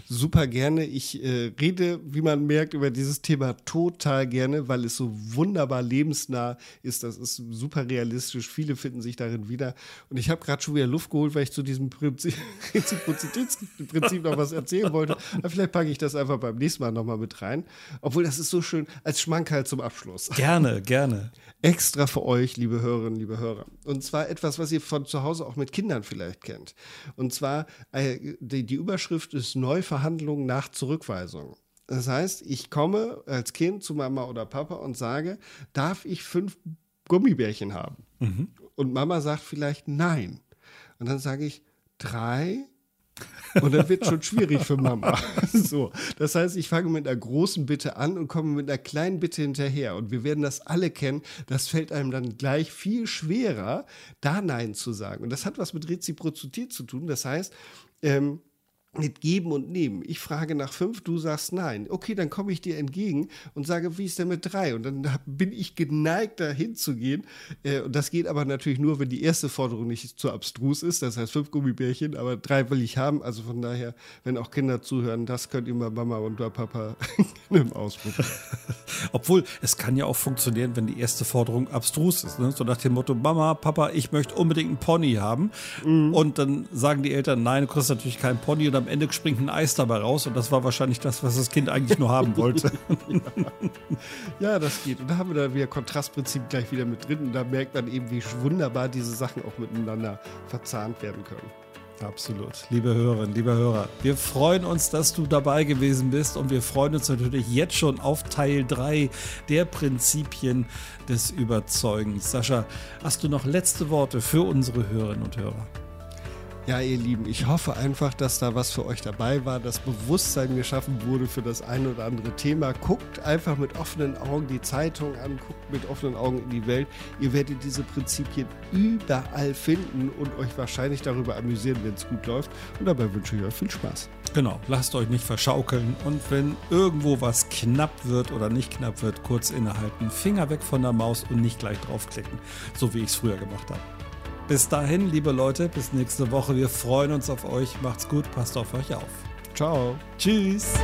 Super gerne. Ich äh, rede, wie man merkt, über dieses Thema total gerne, weil es so wunderbar lebensnah ist. Das ist super realistisch. Viele finden sich darin wieder. Und ich habe gerade schon wieder Luft geholt, weil ich zu diesem Prinzip, [LAUGHS] Reziprozitätsprinzip noch was erzählen wollte. Aber vielleicht packe ich das einfach beim nächsten Mal nochmal mit rein. Obwohl, das ist so schön als Schmankerl zum Abschluss. Gerne, gerne. Extra für euch, liebe Hörerinnen, liebe Hörer. Und zwar etwas, was ihr von zu Hause auch mit Kindern vielleicht kennt. Und zwar, äh, die, Überschrift ist Neuverhandlung Verhandlungen nach Zurückweisung. Das heißt, ich komme als Kind zu Mama oder Papa und sage, darf ich fünf Gummibärchen haben? Mhm. Und Mama sagt vielleicht nein. Und dann sage ich drei. Und dann wird schon schwierig für Mama. [LAUGHS] so, das heißt, ich fange mit einer großen Bitte an und komme mit einer kleinen Bitte hinterher. Und wir werden das alle kennen. Das fällt einem dann gleich viel schwerer, da Nein zu sagen. Und das hat was mit Reziprozität zu tun. Das heißt, ähm, mit Geben und Nehmen. Ich frage nach fünf, du sagst nein. Okay, dann komme ich dir entgegen und sage, wie ist denn mit drei? Und dann bin ich geneigt, da hinzugehen. Äh, und das geht aber natürlich nur, wenn die erste Forderung nicht zu abstrus ist. Das heißt fünf Gummibärchen, aber drei will ich haben. Also von daher, wenn auch Kinder zuhören, das könnt ihr mal Mama und Papa [LAUGHS] im ausprobieren. [LAUGHS] Obwohl, es kann ja auch funktionieren, wenn die erste Forderung abstrus ist. Ne? So nach dem Motto, Mama, Papa, ich möchte unbedingt einen Pony haben. Mhm. Und dann sagen die Eltern, nein, du kriegst natürlich keinen Pony. Und am Ende springt ein Eis dabei raus und das war wahrscheinlich das, was das Kind eigentlich nur haben wollte. [LAUGHS] ja. das geht. Und da haben wir dann wieder Kontrastprinzip gleich wieder mit drin und da merkt man eben, wie wunderbar diese Sachen auch miteinander verzahnt werden können. Absolut. Liebe Hörerinnen, liebe Hörer, wir freuen uns, dass du dabei gewesen bist und wir freuen uns natürlich jetzt schon auf Teil 3 der Prinzipien des Überzeugens. Sascha, hast du noch letzte Worte für unsere Hörerinnen und Hörer? Ja, ihr Lieben, ich hoffe einfach, dass da was für euch dabei war, dass Bewusstsein geschaffen wurde für das ein oder andere Thema. Guckt einfach mit offenen Augen die Zeitung an, guckt mit offenen Augen in die Welt. Ihr werdet diese Prinzipien überall finden und euch wahrscheinlich darüber amüsieren, wenn es gut läuft. Und dabei wünsche ich euch viel Spaß. Genau, lasst euch nicht verschaukeln und wenn irgendwo was knapp wird oder nicht knapp wird, kurz innehalten, Finger weg von der Maus und nicht gleich draufklicken, so wie ich es früher gemacht habe. Bis dahin, liebe Leute, bis nächste Woche. Wir freuen uns auf euch. Macht's gut, passt auf euch auf. Ciao. Tschüss.